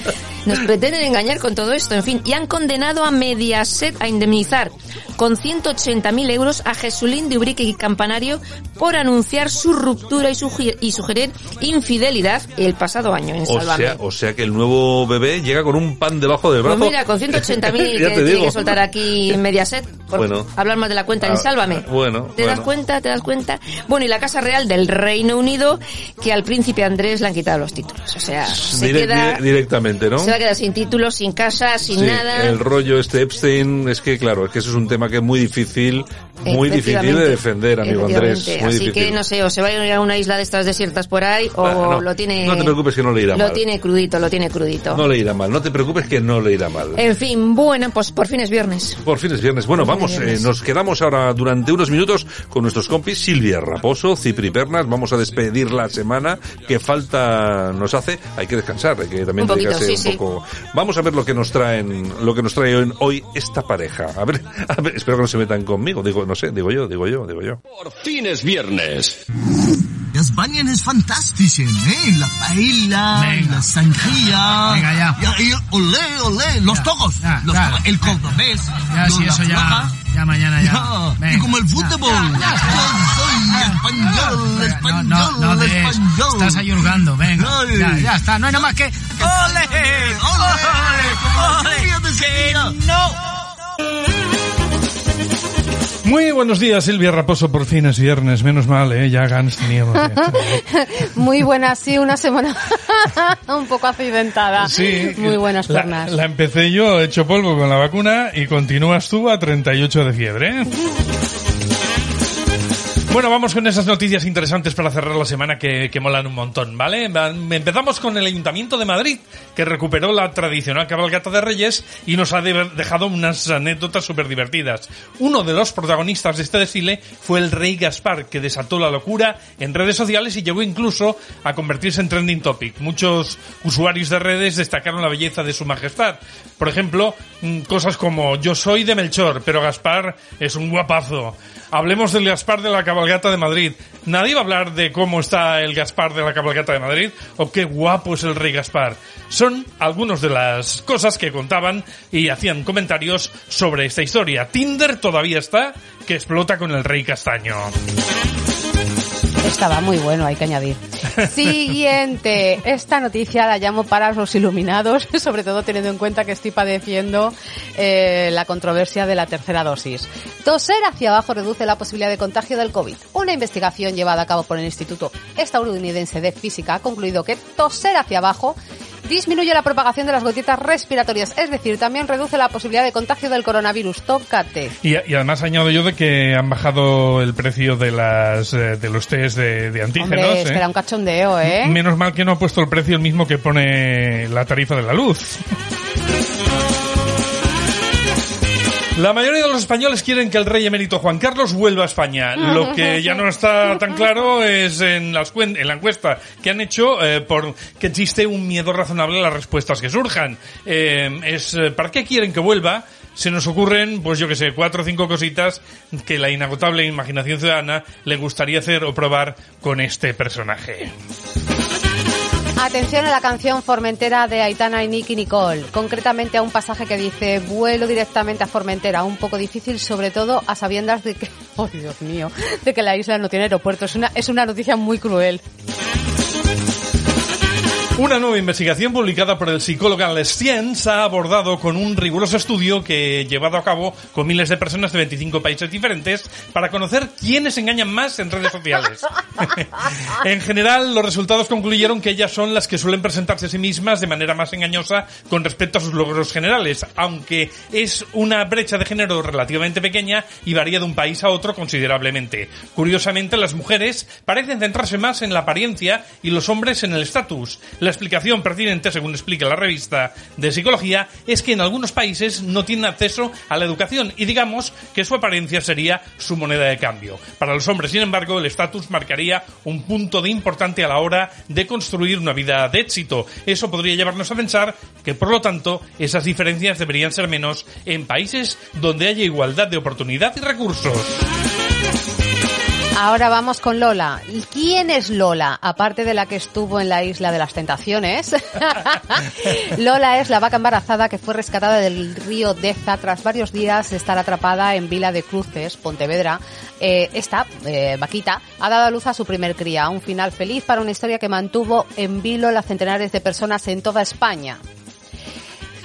nos pretenden engañar con todo esto. En fin, y han condenado a Mediaset a indemnizar con 180.000 euros a Jesulín de Ubrique y Campanario por anunciar su ruptura y, sugi- y sugerir infidelidad el pasado año en o sea, o sea que el nuevo bebé llega con un pan debajo del Pues brazo. mira, con 180.000 Ya que te tiene que soltar aquí en Mediaset por Bueno. hablar más de la cuenta en Ah, Sálvame. Bueno, ¿Te das cuenta? ¿Te das cuenta? Bueno, y la Casa Real del Reino Unido, que al príncipe Andrés le han quitado los títulos. O sea, se queda... dire- directamente, ¿no? Se va a quedar sin títulos, sin casa, sin Sí, nada. el rollo este Epstein, es que claro, es que eso es un tema que es muy difícil, muy difícil de defender, amigo Andrés. Muy Así difícil. que no sé, o se va a ir a una isla de estas desiertas por ahí, o no, lo tiene... no te preocupes que no le irá Lo mal. tiene crudito, lo tiene crudito. No le irá mal, no te preocupes que no le irá mal. En fin, bueno, pues por fin es viernes. Por fin es viernes. Bueno, Por vamos, viernes. eh, nos quedamos ahora durante unos minutos con nuestros compis Silvia Raposo, Cipri Pernas. Vamos a despedir la semana que falta nos hace. Hay que descansar, hay que también Un poquito, dedicarse sí, un sí. poco. Vamos a ver lo que nos traen, lo que nos trae hoy, hoy esta pareja. A ver, a ver, espero que no se metan conmigo. Digo, no sé, digo yo, digo yo, digo yo. Por fin es viernes. Spanien es fantástico, ¿eh? La paella, la sangría. Venga, ya. Y, y olé, olé, los tocos. ya, los ya. tocos, el cordobés. Ya, sí, eso ya. floja. Ya mañana ya. Ya, Venga, y como el fútbol. ya, ya, Yo soy español, español, no, no des. español. Estás ayurgando, venga. Ay. Ya, ya está. No hay nada más que. ¡Ole! ¡Ole! ¡Ole! ¡Que no! Muy buenos días, Silvia Raposo, por fin es viernes, menos mal, ¿eh? Ya Gans teníamos. Muy buena, sí, una semana un poco accidentada. Sí. Muy buenas la, empecé yo, he hecho polvo con la vacuna y continúas tú a 38 de fiebre, ¿eh? Bueno, vamos con esas noticias interesantes para cerrar la semana que, que molan un montón, ¿vale? Empezamos con el Ayuntamiento de Madrid, que recuperó la tradicional cabalgata de Reyes y nos ha de- dejado unas anécdotas súper divertidas. Uno de los protagonistas de este desfile fue el rey Gaspar, que desató la locura en redes sociales y llegó incluso a convertirse en trending topic. Muchos usuarios de redes destacaron la belleza de su majestad. Por ejemplo, mm, cosas como yo soy de Melchor, pero Gaspar es un guapazo. Hablemos del Gaspar de la cabalgata de Madrid. Nadie va a hablar de cómo está el Gaspar de la cabalgata de Madrid o qué guapo es el rey Gaspar. Son algunas de las cosas que contaban y hacían comentarios sobre esta historia. Tinder todavía está, que explota con el rey castaño. Estaba muy bueno, hay que añadir. Siguiente. Esta noticia la llamo para los iluminados, sobre todo teniendo en cuenta que estoy padeciendo eh, la controversia de la tercera dosis. Toser hacia abajo reduce la posibilidad de contagio del COVID. Una investigación llevada a cabo por el Instituto Estadounidense de Física ha concluido que toser hacia abajo disminuye la propagación de las gotitas respiratorias, es decir, también reduce la posibilidad de contagio del coronavirus. Tócate. Y, y además añado yo de que han bajado el precio de las eh, de los test de, de antígenos. Hombre, es que ¿eh? un cachondeo, ¿eh? Menos mal que no ha puesto el precio el mismo que pone la tarifa de la luz. La mayoría de los españoles quieren que el rey emérito Juan Carlos vuelva a España. Lo que ya no está tan claro es en, las en la encuesta que han hecho eh, por que existe un miedo razonable a las respuestas que surjan. Eh, es eh, ¿Para qué quieren que vuelva? Se nos ocurren, pues yo que sé, cuatro o cinco cositas que la inagotable imaginación ciudadana le gustaría hacer o probar con este personaje. Atención a la canción Formentera de Aitana y Nicky Nicole, concretamente a un pasaje que dice vuelo directamente a Formentera, un poco difícil, sobre todo a sabiendas de que, oh Dios mío, de que la isla no tiene aeropuerto. Es una, es una noticia muy cruel. Una nueva investigación publicada por el psicólogo Les Science ha abordado con un riguroso estudio que llevado a cabo con miles de personas de 25 países diferentes para conocer quiénes engañan más en redes sociales. en general, los resultados concluyeron que ellas son las que suelen presentarse a sí mismas de manera más engañosa con respecto a sus logros generales, aunque es una brecha de género relativamente pequeña y varía de un país a otro considerablemente. Curiosamente, las mujeres parecen centrarse más en la apariencia y los hombres en el estatus. La explicación pertinente, según explica la revista de psicología, es que en algunos países no tienen acceso a la educación y digamos que su apariencia sería su moneda de cambio. Para los hombres, sin embargo, el estatus marcaría un punto de importante a la hora de construir una vida de éxito. Eso podría llevarnos a pensar que, por lo tanto, esas diferencias deberían ser menos en países donde haya igualdad de oportunidad y recursos. Ahora vamos con Lola. ¿Y quién es Lola? Aparte de la que estuvo en la isla de las tentaciones. Lola es la vaca embarazada que fue rescatada del río Deza tras varios días de estar atrapada en Vila de Cruces, Pontevedra. Eh, esta eh, vaquita ha dado a luz a su primer cría. Un final feliz para una historia que mantuvo en vilo las centenares de personas en toda España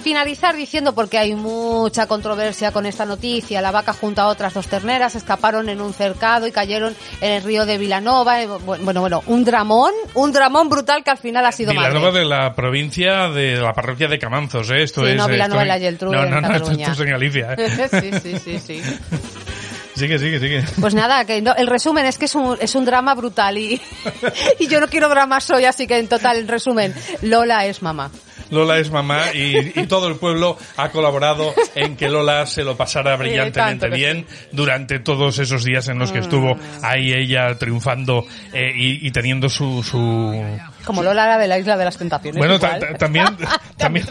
finalizar diciendo, porque hay mucha controversia con esta noticia, la vaca junto a otras dos terneras escaparon en un cercado y cayeron en el río de Vilanova. eh, Bueno, bueno, un dramón, un dramón brutal que al final ha sido Vilanova madre. de la provincia de la parroquia de Camanzos, ¿eh? Esto Sí, es. no, Vilanova esto- de la Geltrú No, no, no, esto es en Galicia, ¿eh? sí, sí, sí, sí. Sigue, sigue, sigue. Pues nada, que no- el resumen es que es un, es un drama brutal y, y yo no quiero dramas hoy, así que en total, en resumen, Lola es mamá. Lola es mamá y, y todo el pueblo ha colaborado en que Lola se lo pasara brillantemente tanto que bien durante todos esos días en los que estuvo ahí ella triunfando eh, y, y teniendo su, su... Como Lola era de la isla de las tentaciones. Bueno, también, también,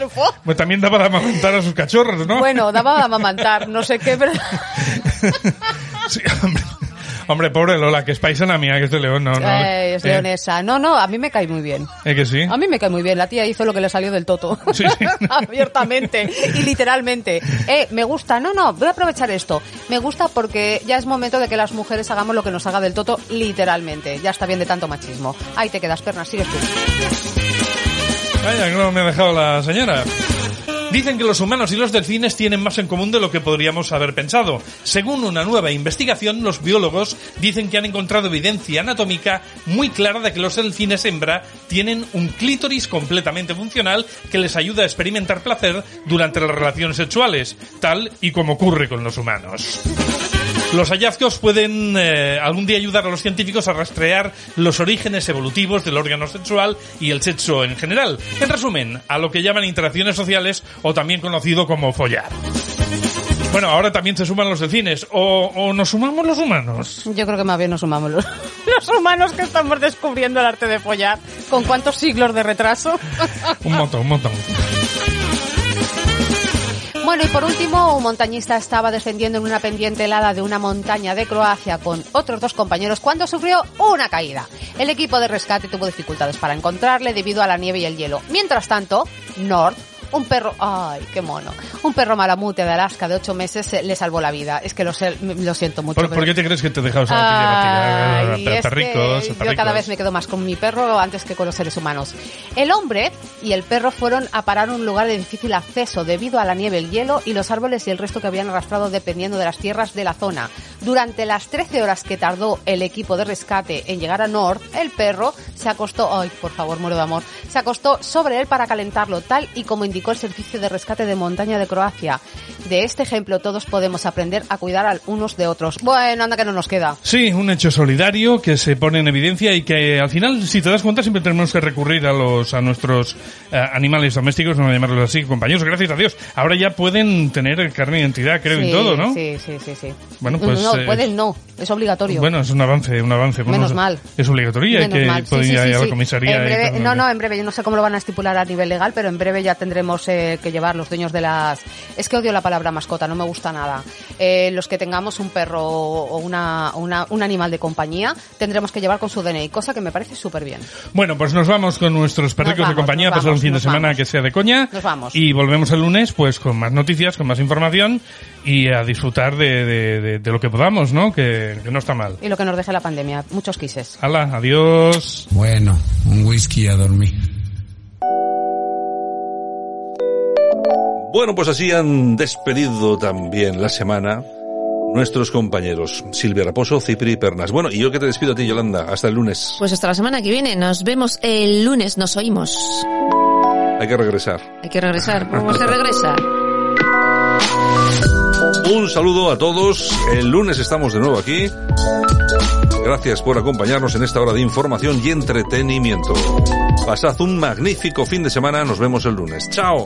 también daba de amamantar a sus cachorros, ¿no? Bueno, daba a amamantar, no sé qué, pero... Sí, hombre, hombre, pobre Lola, que es paisana mía, que es de León, no, no. Eh, es Eh, leonesa. No, no, a mí me cae muy bien. ¿eh que sí? A mí me cae muy bien. La tía hizo lo que le salió del toto. Abiertamente y literalmente. Eh, me gusta. No, no, voy a aprovechar esto. Me gusta porque ya es momento de que las mujeres hagamos lo que nos haga del toto literalmente. Ya está bien de tanto machismo. Ahí te quedas, pernas, sigues tú. Vaya, no me ha dejado la señora. Dicen que los humanos y los delfines tienen más en común de lo que podríamos haber pensado. Según una nueva investigación, los biólogos dicen que han encontrado evidencia anatómica muy clara de que los delfines hembra tienen un clítoris completamente funcional que les ayuda a experimentar placer durante las relaciones sexuales, tal y como ocurre con los humanos. Los hallazgos pueden eh, algún día ayudar a los científicos a rastrear los orígenes evolutivos del órgano sexual y el sexo en general. En resumen, a lo que llaman interacciones sociales o también conocido como follar. Bueno, ahora también se suman los delfines. ¿O, o nos sumamos los humanos? Yo creo que más bien nos sumamos los, los humanos que estamos descubriendo el arte de follar. ¿Con cuántos siglos de retraso? Un montón, un montón. Bueno, y por último, un montañista estaba descendiendo en una pendiente helada de una montaña de Croacia con otros dos compañeros cuando sufrió una caída. El equipo de rescate tuvo dificultades para encontrarle debido a la nieve y el hielo. Mientras tanto, Nord, un perro, ay, qué mono, un perro malamute de Alaska de ocho meses eh, le salvó la vida. Es que lo, sé- lo siento mucho. ¿Por, pero- por qué te crees que te que Perricos, yo cada vez me quedo más con mi perro antes que con los seres humanos. El hombre y el perro fueron a parar a un lugar de difícil acceso debido a la nieve, el hielo y los árboles y el resto que habían arrastrado dependiendo de las tierras de la zona. Durante las 13 horas que tardó el equipo de rescate en llegar a North, el perro se acostó, ay, por favor, muero de amor, se acostó sobre él para calentarlo, tal y como indicó el Servicio de Rescate de Montaña de Croacia. De este ejemplo todos podemos aprender a cuidar a unos de otros. Bueno, anda que no nos queda. Sí, un hecho solidario que se pone en evidencia y que al final, si te das cuenta, siempre tenemos que recurrir a los a nuestros eh, animales domésticos, no llamarlos así, compañeros. Gracias a Dios. Ahora ya pueden tener carne de identidad, creo, y Sí, todo, ¿no? Sí, sí, sí, sí. Bueno, pues, No, eh, pueden no, es obligatorio. Bueno, es un avance, un avance. Bueno, Menos es- mal. Es obligatorio, hay Menos que. Sí, ir a la comisaría. En y breve- todo. no, no, en breve, yo no sé cómo lo van a estipular a nivel legal, pero en breve ya tendremos eh, que llevar los dueños de las... Es que odio la palabra mascota, no me gusta nada. Eh, los que tengamos un perro o una, una- un animal de compañía, tendremos que llevar con su DNI, cosa que me parece súper bien. Bueno, pues nos vamos con nuestros perricos vamos, de compañía, pasar un vamos, fin de semana que sea de coña. Nos vamos. Y volvemos el lunes, pues con más noticias, con más información y a disfrutar de, de- de- de lo que podamos, ¿no? Que, que no está mal. Y lo que nos deje la pandemia, muchos quises. Hala, adiós. Bueno, un whisky a dormir. Bueno, pues así han despedido también la semana nuestros compañeros Silvia Raposo, Cipri y Pernas. Bueno, y yo que te despido a ti, Yolanda. Hasta el lunes. Pues hasta la semana que viene. Nos vemos el lunes. Nos oímos. Hay que regresar. Hay que regresar. ¿Cómo se regresa? Un saludo a todos. El lunes estamos de nuevo aquí. Gracias por acompañarnos en esta hora de información y entretenimiento. Pasad un magnífico fin de semana. Nos vemos el lunes. Chao.